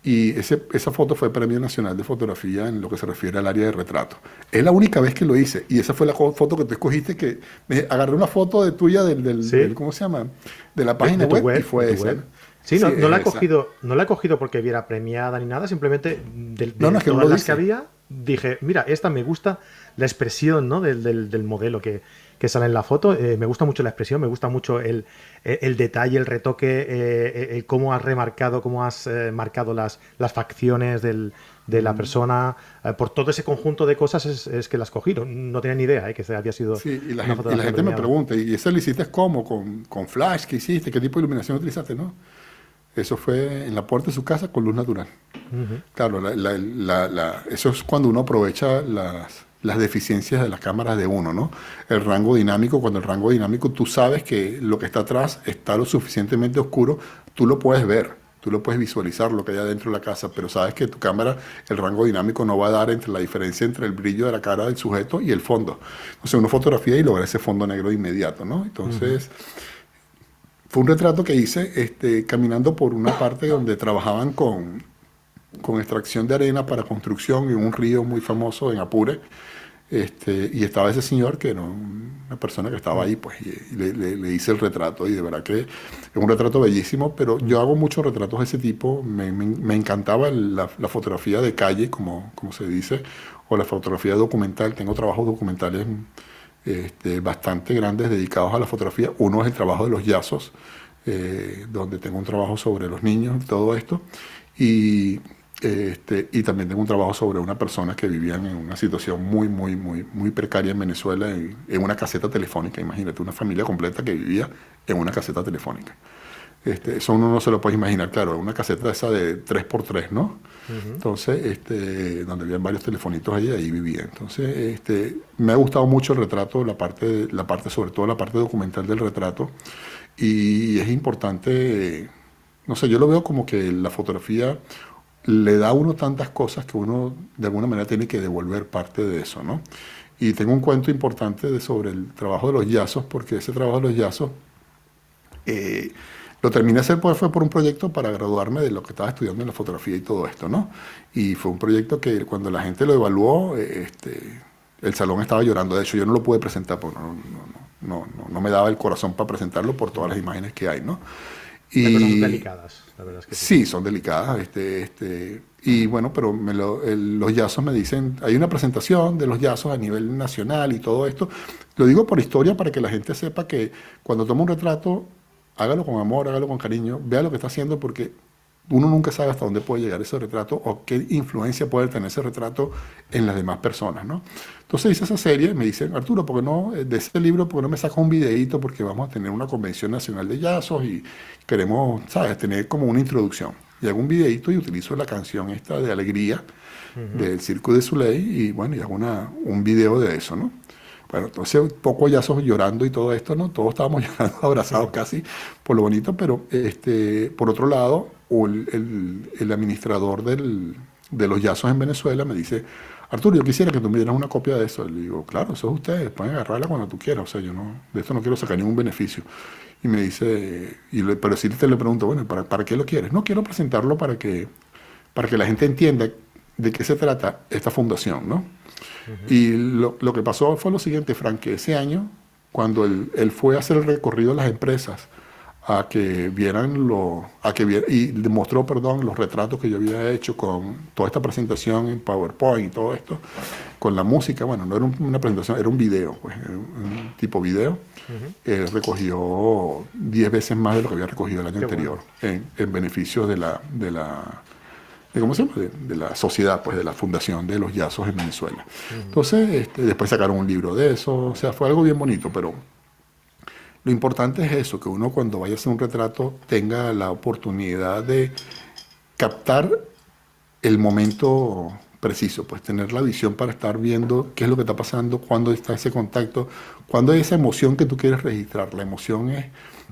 y ese, esa foto fue Premio Nacional de Fotografía en lo que se refiere al área de retrato. Es la única vez que lo hice. Y esa fue la foto que tú escogiste, que me agarré una foto de tuya del, del, ¿cómo se llama? De la página web, y fue esa. Sí, no, no, la he cogido, no la he cogido porque viera premiada ni nada, simplemente de, no, no, que todas las que había, dije, mira, esta me gusta la expresión ¿no? del, del, del modelo que, que sale en la foto. Eh, me gusta mucho la expresión, me gusta mucho el, el detalle, el retoque, eh, eh cómo has remarcado, cómo has eh, marcado las, las facciones del, de la mm. persona. por todo ese conjunto de cosas es, que las cogí. No, tenía ni idea que había sido. Sí, y la gente, me pregunta, ¿y eso lo hiciste cómo? ¿Con, ¿Con flash? ¿Qué hiciste? ¿Qué tipo de iluminación utilizaste? ¿no? Eso fue en la puerta de su casa con luz natural. Claro, eso es cuando uno aprovecha las, las deficiencias de las cámaras de uno, ¿no? El rango dinámico, cuando el rango dinámico tú sabes que lo que está atrás está lo suficientemente oscuro, tú lo puedes ver, tú lo puedes visualizar lo que hay adentro de la casa, pero sabes que tu cámara, el rango dinámico no va a dar entre la diferencia entre el brillo de la cara del sujeto y el fondo. Entonces uno fotografía y logra ese fondo negro de inmediato, ¿no? Entonces... Fue un retrato que hice este, caminando por una parte donde trabajaban con, con extracción de arena para construcción en un río muy famoso en Apure. Este, y estaba ese señor que era una persona que estaba ahí, pues, y, le, hice el retrato. Y de verdad que es un retrato bellísimo, pero yo hago muchos retratos de ese tipo. Me, me, encantaba la, fotografía de calle, como, como se dice, o la fotografía documental. Tengo trabajos documentales este, bastante grandes dedicados a la fotografía. Uno es el trabajo de los yazos, eh, donde tengo un trabajo sobre los niños todo esto. Y este, y también tengo un trabajo sobre una persona que vivía en una situación muy, muy, muy, muy precaria en Venezuela, en, una caseta telefónica. Imagínate, una familia completa que vivía en una caseta telefónica. Este, eso uno no se lo puede imaginar, claro, una caseta esa de 3x3, ¿no? Entonces, este, donde habían varios telefonitos allí, ahí vivía. Entonces, este, me ha gustado mucho el retrato, la parte, la parte, sobre todo la parte documental del retrato, y es importante, no sé, yo lo veo como que la fotografía le da a uno tantas cosas que uno de alguna manera tiene que devolver parte de eso, ¿no? Y tengo un cuento importante de, sobre el trabajo de los yazos, porque ese trabajo de los yazos eh, lo terminé a hacer pues, fue por un proyecto para graduarme de lo que estaba estudiando en la fotografía y todo esto, ¿no? Y fue un proyecto que cuando la gente lo evaluó, eh, este, el salón estaba llorando. De hecho, yo no lo pude presentar porque no, no, no, no me daba el corazón para presentarlo por todas las imágenes que hay, ¿no? Y, delicadas, sí. son delicadas. Este, este, y bueno, pero los yazos me dicen, hay una presentación de los yazos a nivel nacional y todo esto. Lo digo por historia para que la gente sepa que cuando toma un retrato, hágalo con amor, hágalo con cariño, vea lo que está haciendo porque uno nunca sabe hasta dónde puede llegar ese retrato o qué influencia puede tener ese retrato en las demás personas, ¿no? Entonces hice esa serie, me dicen, Arturo, ¿por qué no, de ese libro, por qué no me sacas un videíto? Porque vamos a tener una convención nacional de yazos y queremos, ¿sabes?, tener como una introducción. Y hago un videíto y utilizo la canción esta de Alegría del Circo de Soleil y bueno, y hago una, un video de eso, ¿no? Bueno, entonces poco yazos llorando y todo esto, ¿no? Todos estábamos llorando, abrazados casi por lo bonito, pero este, por otro lado, el, el, administrador del, de los yazos en Venezuela me dice, Arturo, yo quisiera que tú me dieras una copia de eso. Le digo, claro, eso es ustedes, pueden agarrarla cuando tú quieras, o sea, yo no, de esto no quiero sacar ningún beneficio. Y me dice, y le, pero si te le pregunto, bueno, ¿para, ¿para qué lo quieres? No, quiero presentarlo para que, para que la gente entienda de qué se trata esta fundación, ¿no? Y lo, lo, que pasó fue lo siguiente, Frank, que ese año, cuando él, él fue a hacer el recorrido de las empresas, a que vieran lo, a que y demostró, perdón, los retratos que yo había hecho con toda esta presentación en PowerPoint y todo esto, con la música, bueno, no era una presentación, era un video, pues, un tipo video. Él recogió 10 veces más de lo que había recogido el año anterior en, en, beneficio de la, de la de, ¿cómo se llama? De, la sociedad, pues de la fundación de los yazos en Venezuela. Entonces, este, después sacaron un libro de eso, o sea, fue algo bien bonito, pero lo importante es eso, que uno cuando vaya a hacer un retrato tenga la oportunidad de captar el momento preciso, pues tener la visión para estar viendo qué es lo que está pasando, cuándo está ese contacto, cuándo hay esa emoción que tú quieres registrar. La emoción es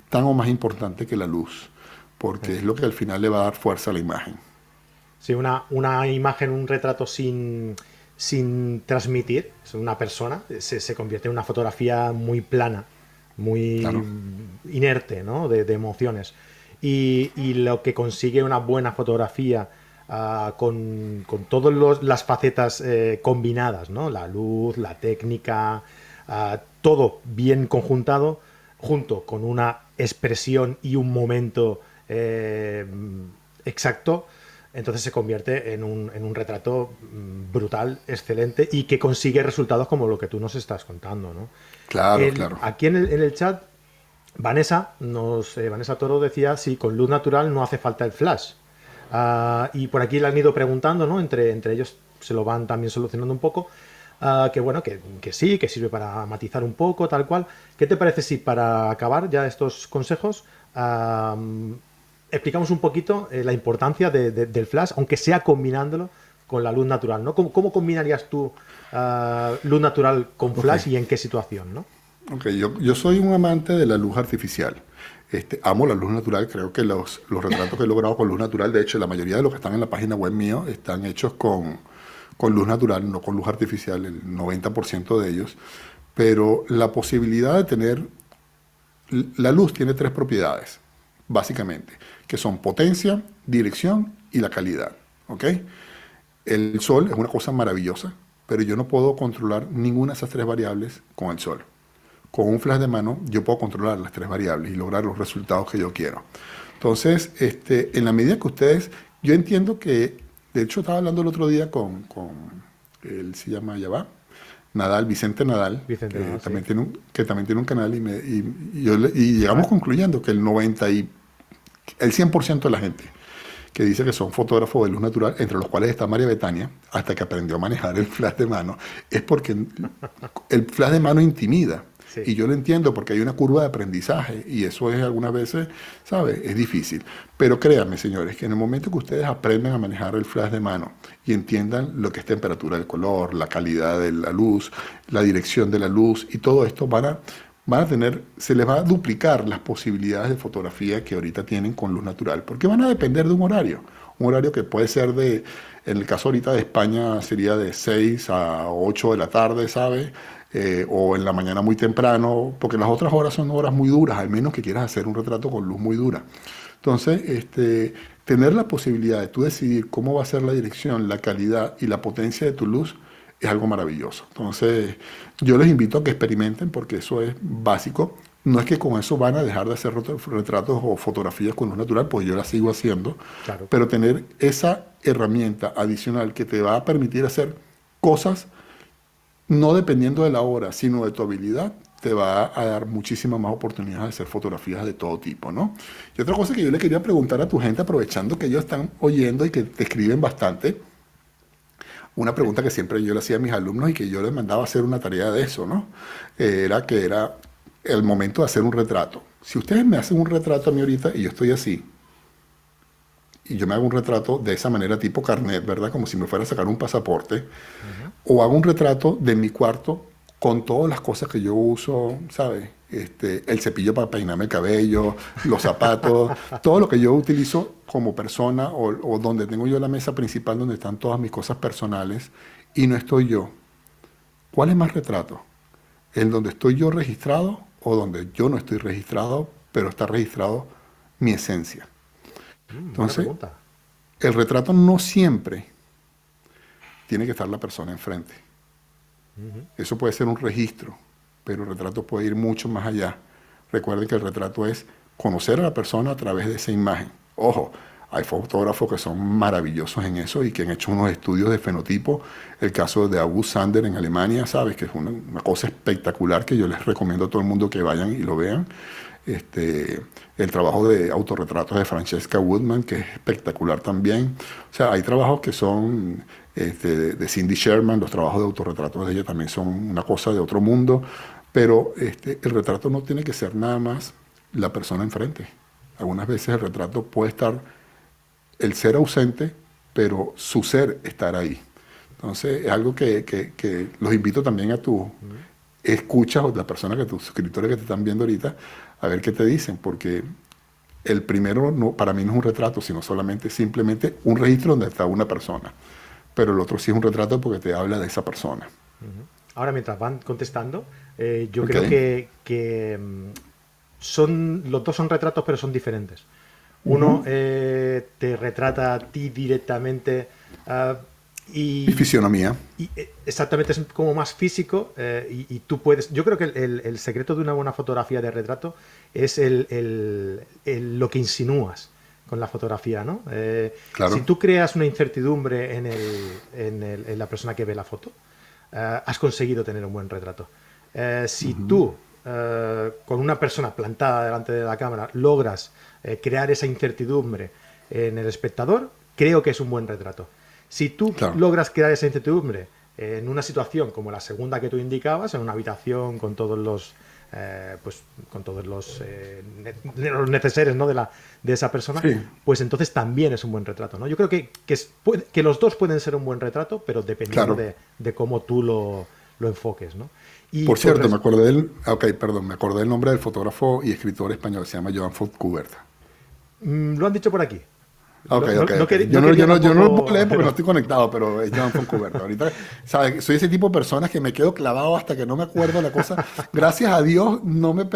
tan o más importante que la luz, porque es lo que al final le va a dar fuerza a la imagen. Sí, una, una imagen, un retrato sin, sin transmitir, es una persona, se, se convierte en una fotografía muy plana muy inerte ¿no? de, emociones. Y, lo que consigue una buena fotografía ah, con, con todas las facetas eh, combinadas, ¿no? la luz, la técnica, ah, todo bien conjuntado, junto con una expresión y un momento eh, exacto, entonces se convierte en un, en un, retrato mm, brutal, excelente y que consigue resultados como lo que tú nos estás contando. ¿no? Claro, claro. Aquí en el, chat, Vanessa, nos, eh, Vanessa Toro decía si con luz natural no hace falta el flash. Ah, y por aquí le han ido preguntando, ¿no? Entre, entre ellos se lo van también solucionando un poco. Ah, que bueno, que, sí, que sirve para matizar un poco, tal cual. ¿Qué te parece si para acabar ya estos consejos explicamos un poquito eh, la importancia del flash, aunque sea combinándolo con la luz natural, ¿no? ¿Cómo, combinarías tú uh, luz natural con flash y en qué situación, no? Ok, yo, yo, soy un amante de la luz artificial. Este, amo la luz natural, creo que los, los retratos que he logrado con luz natural, de hecho, la mayoría de los que están en la página web mío están hechos con, con luz natural, no con luz artificial, el 90% de ellos. Pero la posibilidad de tener... La luz tiene tres propiedades, básicamente, que son potencia, dirección y la calidad. ¿ok?, el sol es una cosa maravillosa, pero yo no puedo controlar ninguna de esas tres variables con el sol. Con un flash de mano yo puedo controlar las tres variables y lograr los resultados que yo quiero. Entonces, este, en la medida que ustedes, yo entiendo que, de hecho estaba hablando el otro día con, con él se llama Yabá, Nadal, Vicente Nadal, que, también tiene un, que también tiene un canal y, me, y, llegamos concluyendo que el 90 y el 100% de la gente que dice que son fotógrafos de luz natural, entre los cuales está María Betania, hasta que aprendió a manejar el flash de mano, es porque el flash de mano intimida. Y yo lo entiendo porque hay una curva de aprendizaje y eso es algunas veces, ¿sabe? Es difícil. Pero créanme, señores, que en el momento que ustedes aprendan a manejar el flash de mano y entiendan lo que es temperatura del color, la calidad de la luz, la dirección de la luz y todo esto, van a, van a tener, se les va a duplicar las posibilidades de fotografía que ahorita tienen con luz natural, porque van a depender de un horario, un horario que puede ser de, en el caso ahorita de España sería de 6 a 8 de la tarde, ¿sabe? Eh, o en la mañana muy temprano, porque las otras horas son horas muy duras, al menos que quieras hacer un retrato con luz muy dura. Entonces, este, tener la posibilidad de tú decidir cómo va a ser la dirección, la calidad y la potencia de tu luz, es algo maravilloso. Entonces, yo les invito a que experimenten porque eso es básico. No es que con eso van a dejar de hacer retratos o fotografías con luz natural, pues yo las sigo haciendo, pero tener esa herramienta adicional que te va a permitir hacer cosas no dependiendo de la hora, sino de tu habilidad, te va a dar muchísimas más oportunidades de hacer fotografías de todo tipo, ¿no? Y otra cosa que yo le quería preguntar a tu gente, aprovechando que ellos están oyendo y que te escriben bastante, una pregunta que siempre yo le hacía a mis alumnos y que yo les mandaba hacer una tarea de eso, ¿no? era que era el momento de hacer un retrato. Si ustedes me hacen un retrato a mí ahorita y yo estoy así, y yo me hago un retrato de esa manera tipo carnet, ¿verdad? Como si me fuera a sacar un pasaporte, o hago un retrato de mi cuarto con todas las cosas que yo uso, ¿sabes? Este, el cepillo para peinarme el cabello, los zapatos, todo lo que yo utilizo como persona o, donde tengo yo la mesa principal donde están todas mis cosas personales y no estoy yo, ¿cuál es más retrato? ¿El donde estoy yo registrado o donde yo no estoy registrado, pero está registrado mi esencia? Mm, Entonces, el retrato no siempre tiene que estar la persona enfrente. Eso puede ser un registro, pero el retrato puede ir mucho más allá. Recuerden que el retrato es conocer a la persona a través de esa imagen. Ojo, hay fotógrafos que son maravillosos en eso y que han hecho unos estudios de fenotipo. El caso de August Sander en Alemania, sabes, que es una, cosa espectacular que yo les recomiendo a todo el mundo que vayan y lo vean. Este, el trabajo de autorretratos de Francesca Woodman, que es espectacular también. O sea, hay trabajos que son este, de Cindy Sherman, los trabajos de autorretratos de ella también son una cosa de otro mundo, pero este, el retrato no tiene que ser nada más la persona enfrente. Algunas veces el retrato puede estar el ser ausente, pero su ser estar ahí. Entonces, es algo que, los invito también a tu escuchas o las personas que tus suscriptores que te están viendo ahorita, a ver qué te dicen, porque el primero no, para mí no es un retrato, sino solamente simplemente un registro donde está una persona. Pero el otro sí es un retrato porque te habla de esa persona. Ahora, mientras van contestando, eh, yo creo que, mm, son, los dos son retratos, pero son diferentes. Uno eh, te retrata a ti directamente ah, y, fisionomía. Y, eh, exactamente, es como más físico eh, y, tú puedes... Yo creo que el, secreto de una buena fotografía de retrato es el, lo que insinúas con la fotografía, ¿no? Si tú creas una incertidumbre en, en, la persona que ve la foto, has conseguido tener un buen retrato. si tú, con una persona plantada delante de la cámara, logras eh, crear esa incertidumbre en el espectador, creo que es un buen retrato. Si tú logras crear esa incertidumbre en una situación como la segunda que tú indicabas, en una habitación con todos los eh, pues con todos los, eh, necesarios ¿no? de, la, de esa persona, pues entonces también es un buen retrato. ¿no? Yo creo que, que, los dos pueden ser un buen retrato, pero dependiendo de, cómo tú lo, enfoques. ¿no? Y por cierto, me acordé del, okay, perdón, me acordé del nombre del fotógrafo y escritor español, se llama Joan Cuberta. Mm, lo han dicho por aquí. Ok, ok. yo, no, yo, no, yo, no, lo puedo leer porque no estoy conectado, pero es John Foncuberto. Ahorita, ¿sabes? Soy ese tipo de personas que me quedo clavado hasta que no me acuerdo la cosa. Gracias a Dios no me,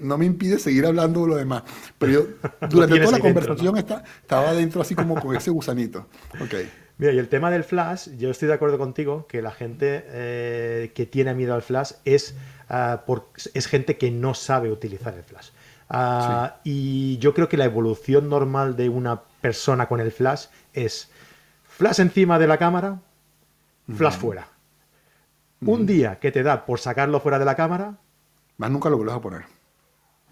no me impide seguir hablando de lo demás. Pero yo, durante toda la conversación estaba dentro así como con ese gusanito. Ok. Mira, y el tema del flash, yo estoy de acuerdo contigo que la gente eh, que tiene miedo al flash es, ah, por, es gente que no sabe utilizar el flash. Ah, y yo creo que la evolución normal de una persona con el flash es flash encima de la cámara, flash fuera. Un día que te da por sacarlo fuera de la cámara. Más nunca lo vuelves a poner.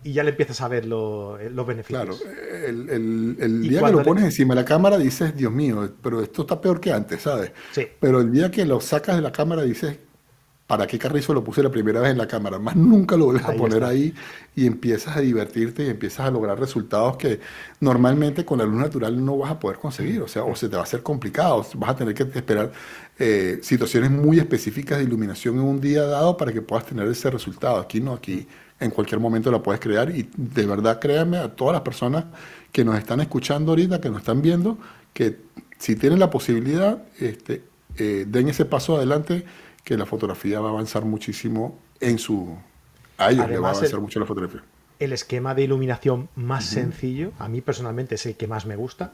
Y ya le empiezas a ver eh, los beneficios. Claro, el, día que lo pones encima de la cámara dices, Dios mío, pero esto está peor que antes, ¿sabes? Sí. Pero el día que lo sacas de la cámara dices, ¿para qué Carrizo lo puse la primera vez en la cámara? Más nunca lo vuelves a poner ahí y empiezas a divertirte y empiezas a lograr resultados que normalmente con la luz natural no vas a poder conseguir, o sea, o se te va a hacer complicado, vas a tener que esperar eh, situaciones muy específicas de iluminación en un día dado para que puedas tener ese resultado. Aquí no, aquí en cualquier momento la puedes crear y de verdad créanme a todas las personas que nos están escuchando ahorita, que nos están viendo, que si tienen la posibilidad, este, eh, den ese paso adelante que la fotografía va a avanzar muchísimo en su... A ellos le va a avanzar mucho la fotografía. El esquema de iluminación más sencillo, a mí personalmente es el que más me gusta,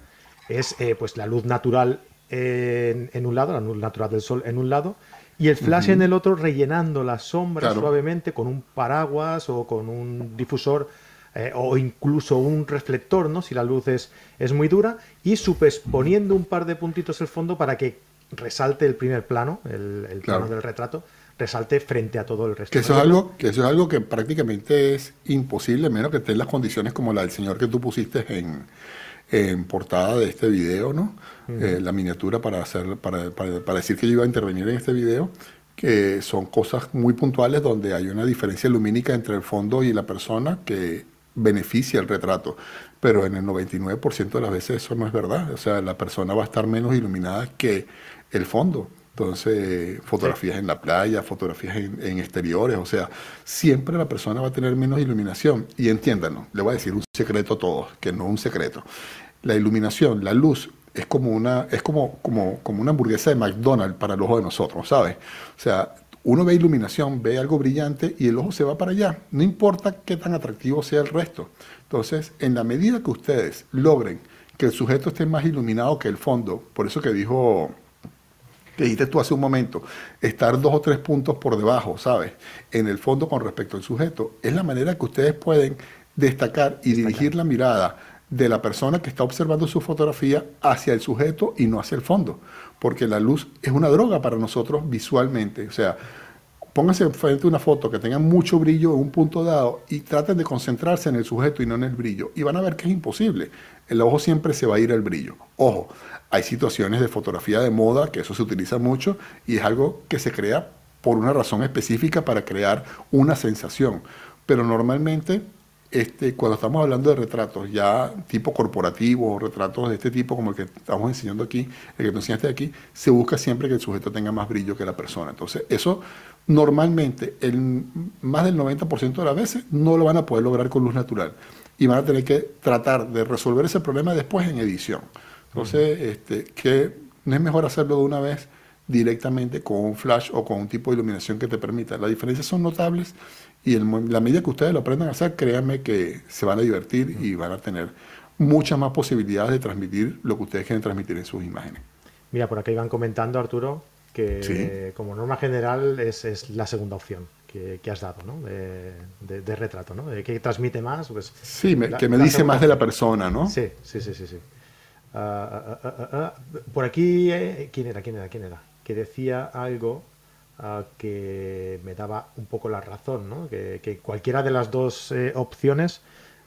es eh, pues la luz natural en, un lado, la luz natural del sol en un lado, y el flash en el otro rellenando la sombra suavemente con un paraguas o con un difusor eh, o incluso un reflector, ¿no? Si la luz es, es muy dura, y superponiendo un par de puntitos el fondo para que resalte el primer plano, el, plano del retrato, resalte frente a todo el resto. Que eso, es algo, que eso es algo que prácticamente es imposible, menos que estén las condiciones como la del señor que tú pusiste en, en portada de este video, ¿no? Eh, la miniatura para, hacer, para, para, decir que yo iba a intervenir en este video, que son cosas muy puntuales donde hay una diferencia lumínica entre el fondo y la persona que beneficia el retrato pero en el 99% de las veces eso no es verdad. O sea, la persona va a estar menos iluminada que el fondo. Entonces, fotografías en la playa, fotografías en, exteriores, o sea, siempre la persona va a tener menos iluminación. Y entiéndanos, le voy a decir un secreto a todos, que no un secreto. La iluminación, la luz, es como una, es como, como, como una hamburguesa de McDonald's para el ojo de nosotros, ¿sabes? O sea, uno ve iluminación, ve algo brillante y el ojo se va para allá. No importa qué tan atractivo sea el resto. Entonces, en la medida que ustedes logren que el sujeto esté más iluminado que el fondo, por eso que dijo, que dijiste tú hace un momento, estar dos o tres puntos por debajo, ¿sabes? En el fondo con respecto al sujeto, es la manera que ustedes pueden destacar y dirigir la mirada de la persona que está observando su fotografía hacia el sujeto y no hacia el fondo, porque la luz es una droga para nosotros visualmente, o sea, pónganse frente a una foto que tenga mucho brillo en un punto dado y traten de concentrarse en el sujeto y no en el brillo. Y van a ver que es imposible. El ojo siempre se va a ir al brillo. Ojo, hay situaciones de fotografía de moda que eso se utiliza mucho y es algo que se crea por una razón específica para crear una sensación. Pero normalmente este, cuando estamos hablando de retratos ya tipo corporativo, retratos de este tipo como el que estamos enseñando aquí, el que te enseñaste aquí, se busca siempre que el sujeto tenga más brillo que la persona. Entonces, eso normalmente, el, más del 90% de las veces, no lo van a poder lograr con luz natural. Y van a tener que tratar de resolver ese problema después en edición. Entonces, este, que no es mejor hacerlo de una vez directamente con un flash o con un tipo de iluminación que te permita. Las diferencias son notables y en la medida que ustedes lo aprendan a hacer, créanme que se van a divertir y van a tener muchas más posibilidades de transmitir lo que ustedes quieren transmitir en sus imágenes. Mira, por aquí van comentando, Arturo, que como norma general es, la segunda opción que, has dado, ¿no? De, retrato, ¿no? De que transmite más, pues... Sí, que me dice más de la persona, ¿no? Sí, sí, sí, sí. sí. Ah, ah, ah, por aquí, eh, ¿quién era? ¿Quién era? ¿Quién era? Que decía algo que me daba un poco la razón, ¿no? que, cualquiera de las dos eh, opciones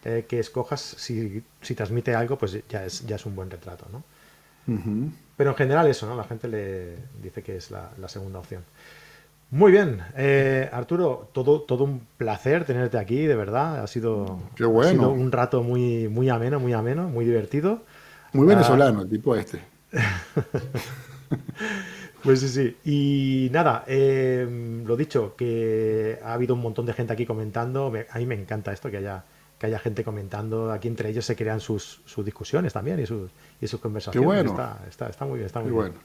eh, que escojas, si, transmite algo, pues ya es, ya es un buen retrato. ¿no? Pero en general eso, ¿no? la gente le dice que es la, segunda opción. Muy bien, eh, Arturo, todo, todo un placer tenerte aquí, de verdad. Ha sido, un rato muy, muy ameno, muy ameno, muy divertido. Muy venezolano, el tipo este. Pues sí, sí. Y nada, eh, lo dicho, que ha habido un montón de gente aquí comentando. a mí me encanta esto, que haya, que haya gente comentando. Aquí entre ellos se crean sus, sus discusiones también y sus, y sus conversaciones. Qué bueno. Está, está, muy bien, está muy Bueno.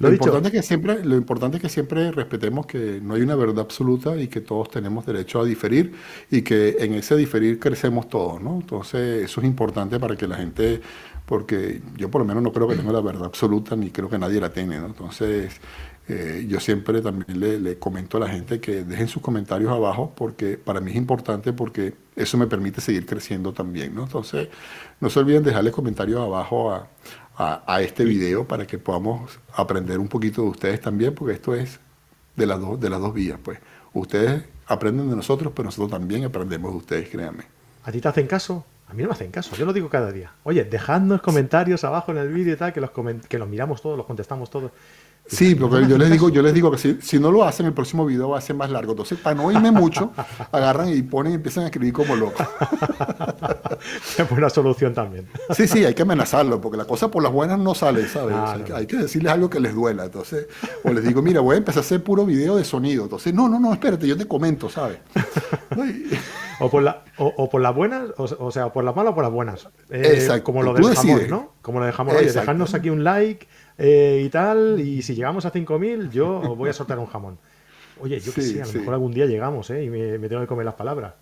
Lo, importante es que siempre, lo importante es que siempre respetemos que no hay una verdad absoluta y que todos tenemos derecho a diferir y que en ese diferir crecemos todos, ¿no? Entonces eso es importante para que la gente porque yo por lo menos no creo que tenga la verdad absoluta ni creo que nadie la tenga. ¿no? Entonces, eh, yo siempre también le, comento a la gente que dejen sus comentarios abajo porque para mí es importante porque eso me permite seguir creciendo también. ¿no? Entonces, no se olviden dejarle comentarios abajo a, a, este video para que podamos aprender un poquito de ustedes también, porque esto es de las, dos de las dos vías. Pues ustedes aprenden de nosotros, pero nosotros también aprendemos de ustedes, créanme. ¿A ti te hacen caso? A mí no me hacen caso, yo lo digo cada día. Oye, dejadnos comentarios abajo en el vídeo y tal, que los, que los miramos todos, los contestamos todos. Sí, porque yo les digo, yo les digo que si, si, no lo hacen, el próximo video va a ser más largo. Entonces, para no oírme mucho, agarran y ponen y empiezan a escribir como locos. Es buena solución también. Sí, sí, hay que amenazarlo, porque la cosa por las buenas no sale, ¿sabes? Ah, hay, que decirles algo que les duela. Entonces, o les digo, mira, voy a empezar a hacer puro video de sonido. Entonces, no, no, no, espérate, yo te comento, ¿sabes? o por la, o, por las buenas, o, sea, por las malas o por las buenas. Eh, Exacto. Como lo del jamón, ¿no? Como lo dejamos, oye, dejadnos aquí un like eh, y tal, y si llegamos a 5.000, yo voy a soltar un jamón. Oye, yo qué sé, a lo mejor algún día llegamos, ¿eh? Y me, tengo que comer las palabras.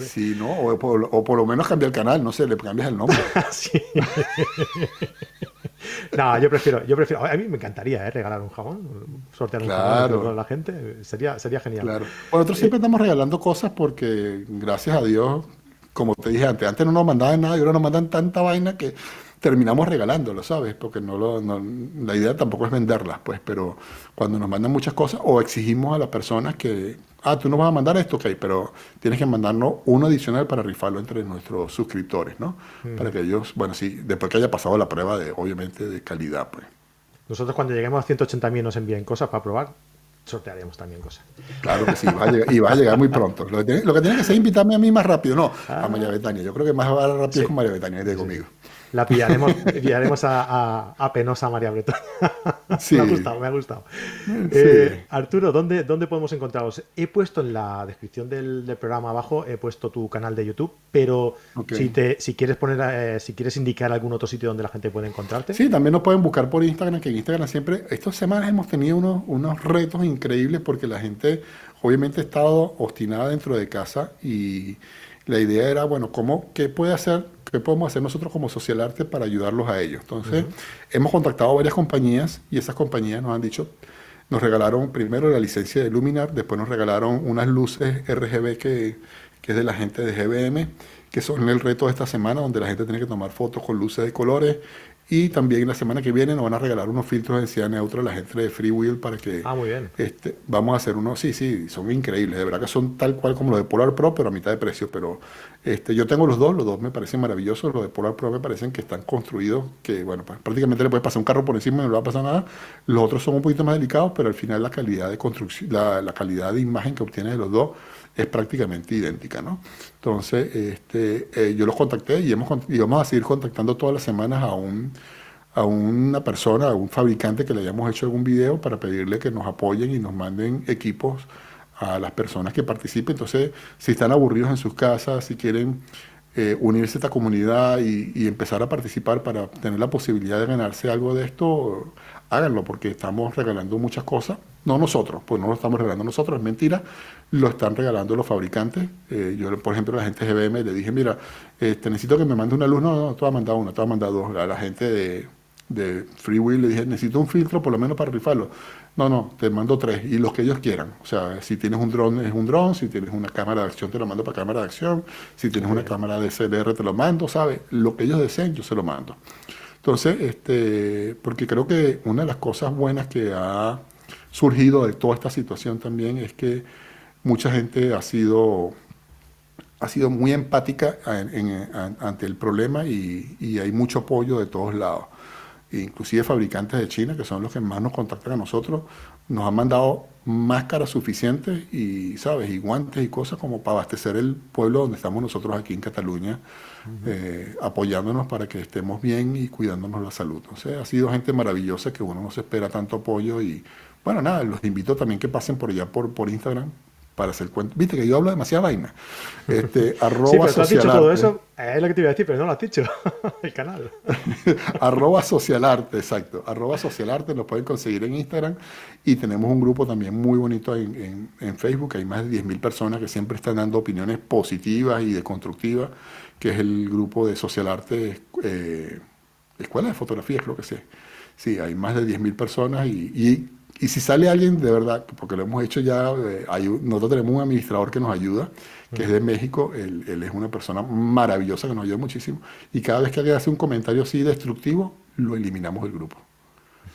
Sí, ¿no? O por, lo menos cambiar el canal, no sé, le cambias el nombre. sí. no, yo prefiero, yo prefiero. A mí me encantaría ¿eh? regalar un jamón, sortear un jamón a la gente. Sería, sería genial. Claro. nosotros siempre estamos regalando cosas porque, gracias a Dios, como te dije antes, antes no nos mandaban nada y ahora nos mandan tanta vaina que terminamos regalándolo, ¿sabes? Porque no, lo, la idea tampoco es venderlas, pues, pero cuando nos mandan muchas cosas o exigimos a las personas que, ah, tú nos vas a mandar esto, ok, pero tienes que mandarnos uno adicional para rifarlo entre nuestros suscriptores, ¿no? Mm. Para que ellos, bueno, sí, después que haya pasado la prueba de, obviamente, de calidad, pues. Nosotros cuando lleguemos a 180.000 nos envíen cosas para probar, sortearemos también cosas. Claro que sí, va a llegar, y va a llegar muy pronto. Lo que, tiene, que hacer es invitarme a mí más rápido, no, a ah. María Betania. Yo creo que más va rápido con María Betania, de conmigo. La pillaremos, pillaremos a, Penosa María Bretón. me ha gustado, me ha gustado. Eh, Arturo, ¿dónde, ¿dónde podemos encontraros? He puesto en la descripción del, programa abajo, he puesto tu canal de YouTube, pero si, te, si quieres poner, eh, si quieres indicar algún otro sitio donde la gente puede encontrarte. Sí, también nos pueden buscar por Instagram, que en Instagram siempre, estas semanas hemos tenido unos, unos retos increíbles porque la gente obviamente ha estado obstinada dentro de casa y la idea era, bueno, ¿cómo, ¿qué puede hacer, qué podemos hacer nosotros como Social Arte para ayudarlos a ellos? Entonces, hemos contactado varias compañías y esas compañías nos han dicho, nos regalaron primero la licencia de Luminar, después nos regalaron unas luces RGB que, que es de la gente de GBM, que son el reto de esta semana, donde la gente tiene que tomar fotos con luces de colores y también la semana que viene nos van a regalar unos filtros de densidad neutra a la gente de Freewheel para que... Ah, muy bien. Este, vamos a hacer unos... Sí, sí, son increíbles. De verdad que son tal cual como los de Polar Pro, pero a mitad de precio. Pero este, yo tengo los dos, los dos me parecen maravillosos. Los de Polar Pro me parecen que están construidos, que bueno, pues, prácticamente le puede pasar un carro por encima y no le va a pasar nada. Los otros son un poquito más delicados, pero al final la calidad de construcción, la, la calidad de imagen que obtiene de los dos es prácticamente idéntica, ¿no? Entonces, este, eh, yo los contacté y, hemos, y vamos a seguir contactando todas las semanas a un a una persona, a un fabricante que le hayamos hecho algún video para pedirle que nos apoyen y nos manden equipos a las personas que participen. Entonces, si están aburridos en sus casas, si quieren eh, unirse a esta comunidad y, empezar a participar para tener la posibilidad de ganarse algo de esto, háganlo porque estamos regalando muchas cosas. No nosotros, pues no lo estamos regalando nosotros, es mentira, lo están regalando los fabricantes. Eh, yo, por ejemplo, a la gente de GBM le dije, mira, este, necesito que me mande una luz, no, no, te voy a mandar una, te voy a mandar dos. A la gente de, de Freewheel le dije, necesito un filtro por lo menos para rifarlo. No, no, te mando tres y los que ellos quieran. O sea, si tienes un dron es un dron, si tienes una cámara de acción te lo mando para cámara de acción, si tienes una cámara de CLR te lo mando, ¿sabes? Lo que ellos deseen yo se lo mando. Entonces, este, porque creo que una de las cosas buenas que ha surgido de toda esta situación también es que mucha gente ha sido ha sido muy empática ante el problema y, y hay mucho apoyo de todos lados inclusive fabricantes de China, que son los que más nos contactan a nosotros, nos han mandado máscaras suficientes y, ¿sabes? Y guantes y cosas como para abastecer el pueblo donde estamos nosotros aquí en Cataluña, eh, apoyándonos para que estemos bien y cuidándonos la salud. Ha sido gente maravillosa que uno no se espera tanto apoyo y, bueno, nada, los invito también que pasen por allá por, por Instagram para hacer cuenta. Viste que yo hablo demasiada vaina. Este, arroba sí, pero has dicho todo eso, es lo que te iba a decir, pero no lo has dicho, el canal. arroba socialarte, exacto. Arroba socialarte, lo pueden conseguir en Instagram y tenemos un grupo también muy bonito en, en, Facebook, hay más de 10.000 personas que siempre están dando opiniones positivas y deconstructivas, que es el grupo de socialarte, eh, Escuela de Fotografía, creo que sí. Sí, hay más de 10.000 personas y, y y si sale alguien de verdad, porque lo hemos hecho ya, eh, nosotros tenemos un administrador que nos ayuda, que es de México, él, es una persona maravillosa que nos ayuda muchísimo, y cada vez que alguien hace un comentario así destructivo, lo eliminamos del grupo.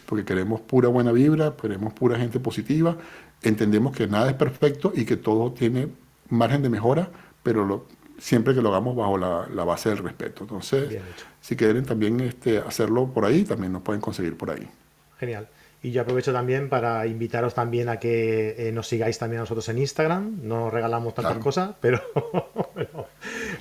Porque queremos pura buena vibra, queremos pura gente positiva, entendemos que nada es perfecto y que todo tiene margen de mejora, pero siempre que lo hagamos bajo la, base del respeto. Entonces, si quieren también este, hacerlo por ahí, también nos pueden conseguir por ahí. Genial. Y yo aprovecho también para invitaros también a que eh, nos sigáis también a nosotros en Instagram. No regalamos tantas cosas, pero,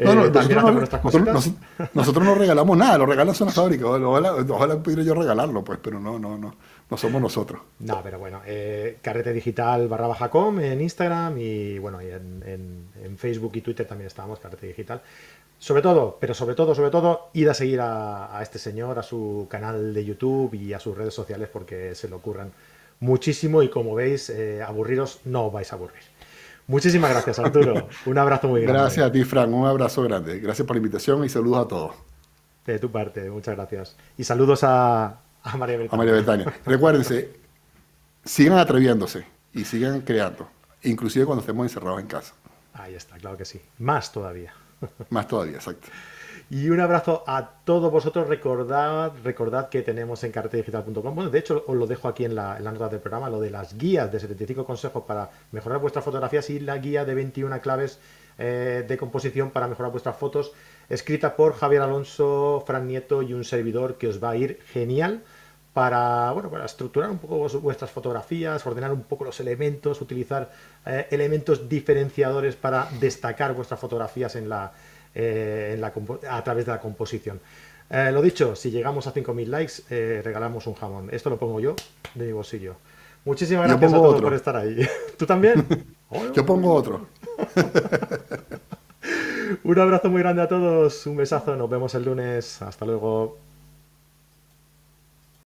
no, también hacemos nuestras cositas. Nosotros, no regalamos nada, lo regalan son las fábricas. Ojalá, ojalá pudiera yo regalarlo, pues, pero no, no, no. No somos nosotros. No, pero bueno, eh, carrete digital barra baja com en Instagram y bueno, y en, en, Facebook y Twitter también estamos, carrete digital. Sobre todo, pero sobre todo, sobre todo, id a seguir a, este señor, a su canal de YouTube y a sus redes sociales porque se lo ocurran muchísimo y como veis, eh, aburriros no os vais a aburrir. Muchísimas gracias, Arturo. Un abrazo muy grande. Gracias a ti, Frank. Un abrazo grande. Gracias por la invitación y saludos a todos. De tu parte, muchas gracias. Y saludos a, a María Betania. A María Betania. Recuérdense, sigan atreviéndose y sigan creando, inclusive cuando estemos encerrados en casa. Ahí está, claro que sí. Más todavía. Más todavía, exacto. Y un abrazo a todos vosotros. Recordad, recordad que tenemos en carretedigital.com. Bueno, de hecho, os lo dejo aquí en la, nota del programa, lo de las guías de 75 consejos para mejorar vuestras fotografías y la guía de 21 claves eh, de composición para mejorar vuestras fotos, escrita por Javier Alonso, Fran Nieto y un servidor que os va a ir genial para, bueno, para estructurar un poco vuestras fotografías, ordenar un poco los elementos, utilizar eh, elementos diferenciadores para destacar vuestras fotografías en la, en la, a través de la composición. lo dicho, si llegamos a 5.000 likes, regalamos un jamón. Esto lo pongo yo de mi bolsillo. Muchísimas gracias a todos por estar ahí. ¿Tú también? Yo pongo otro. un abrazo muy grande a todos, un besazo, nos vemos el lunes, hasta luego.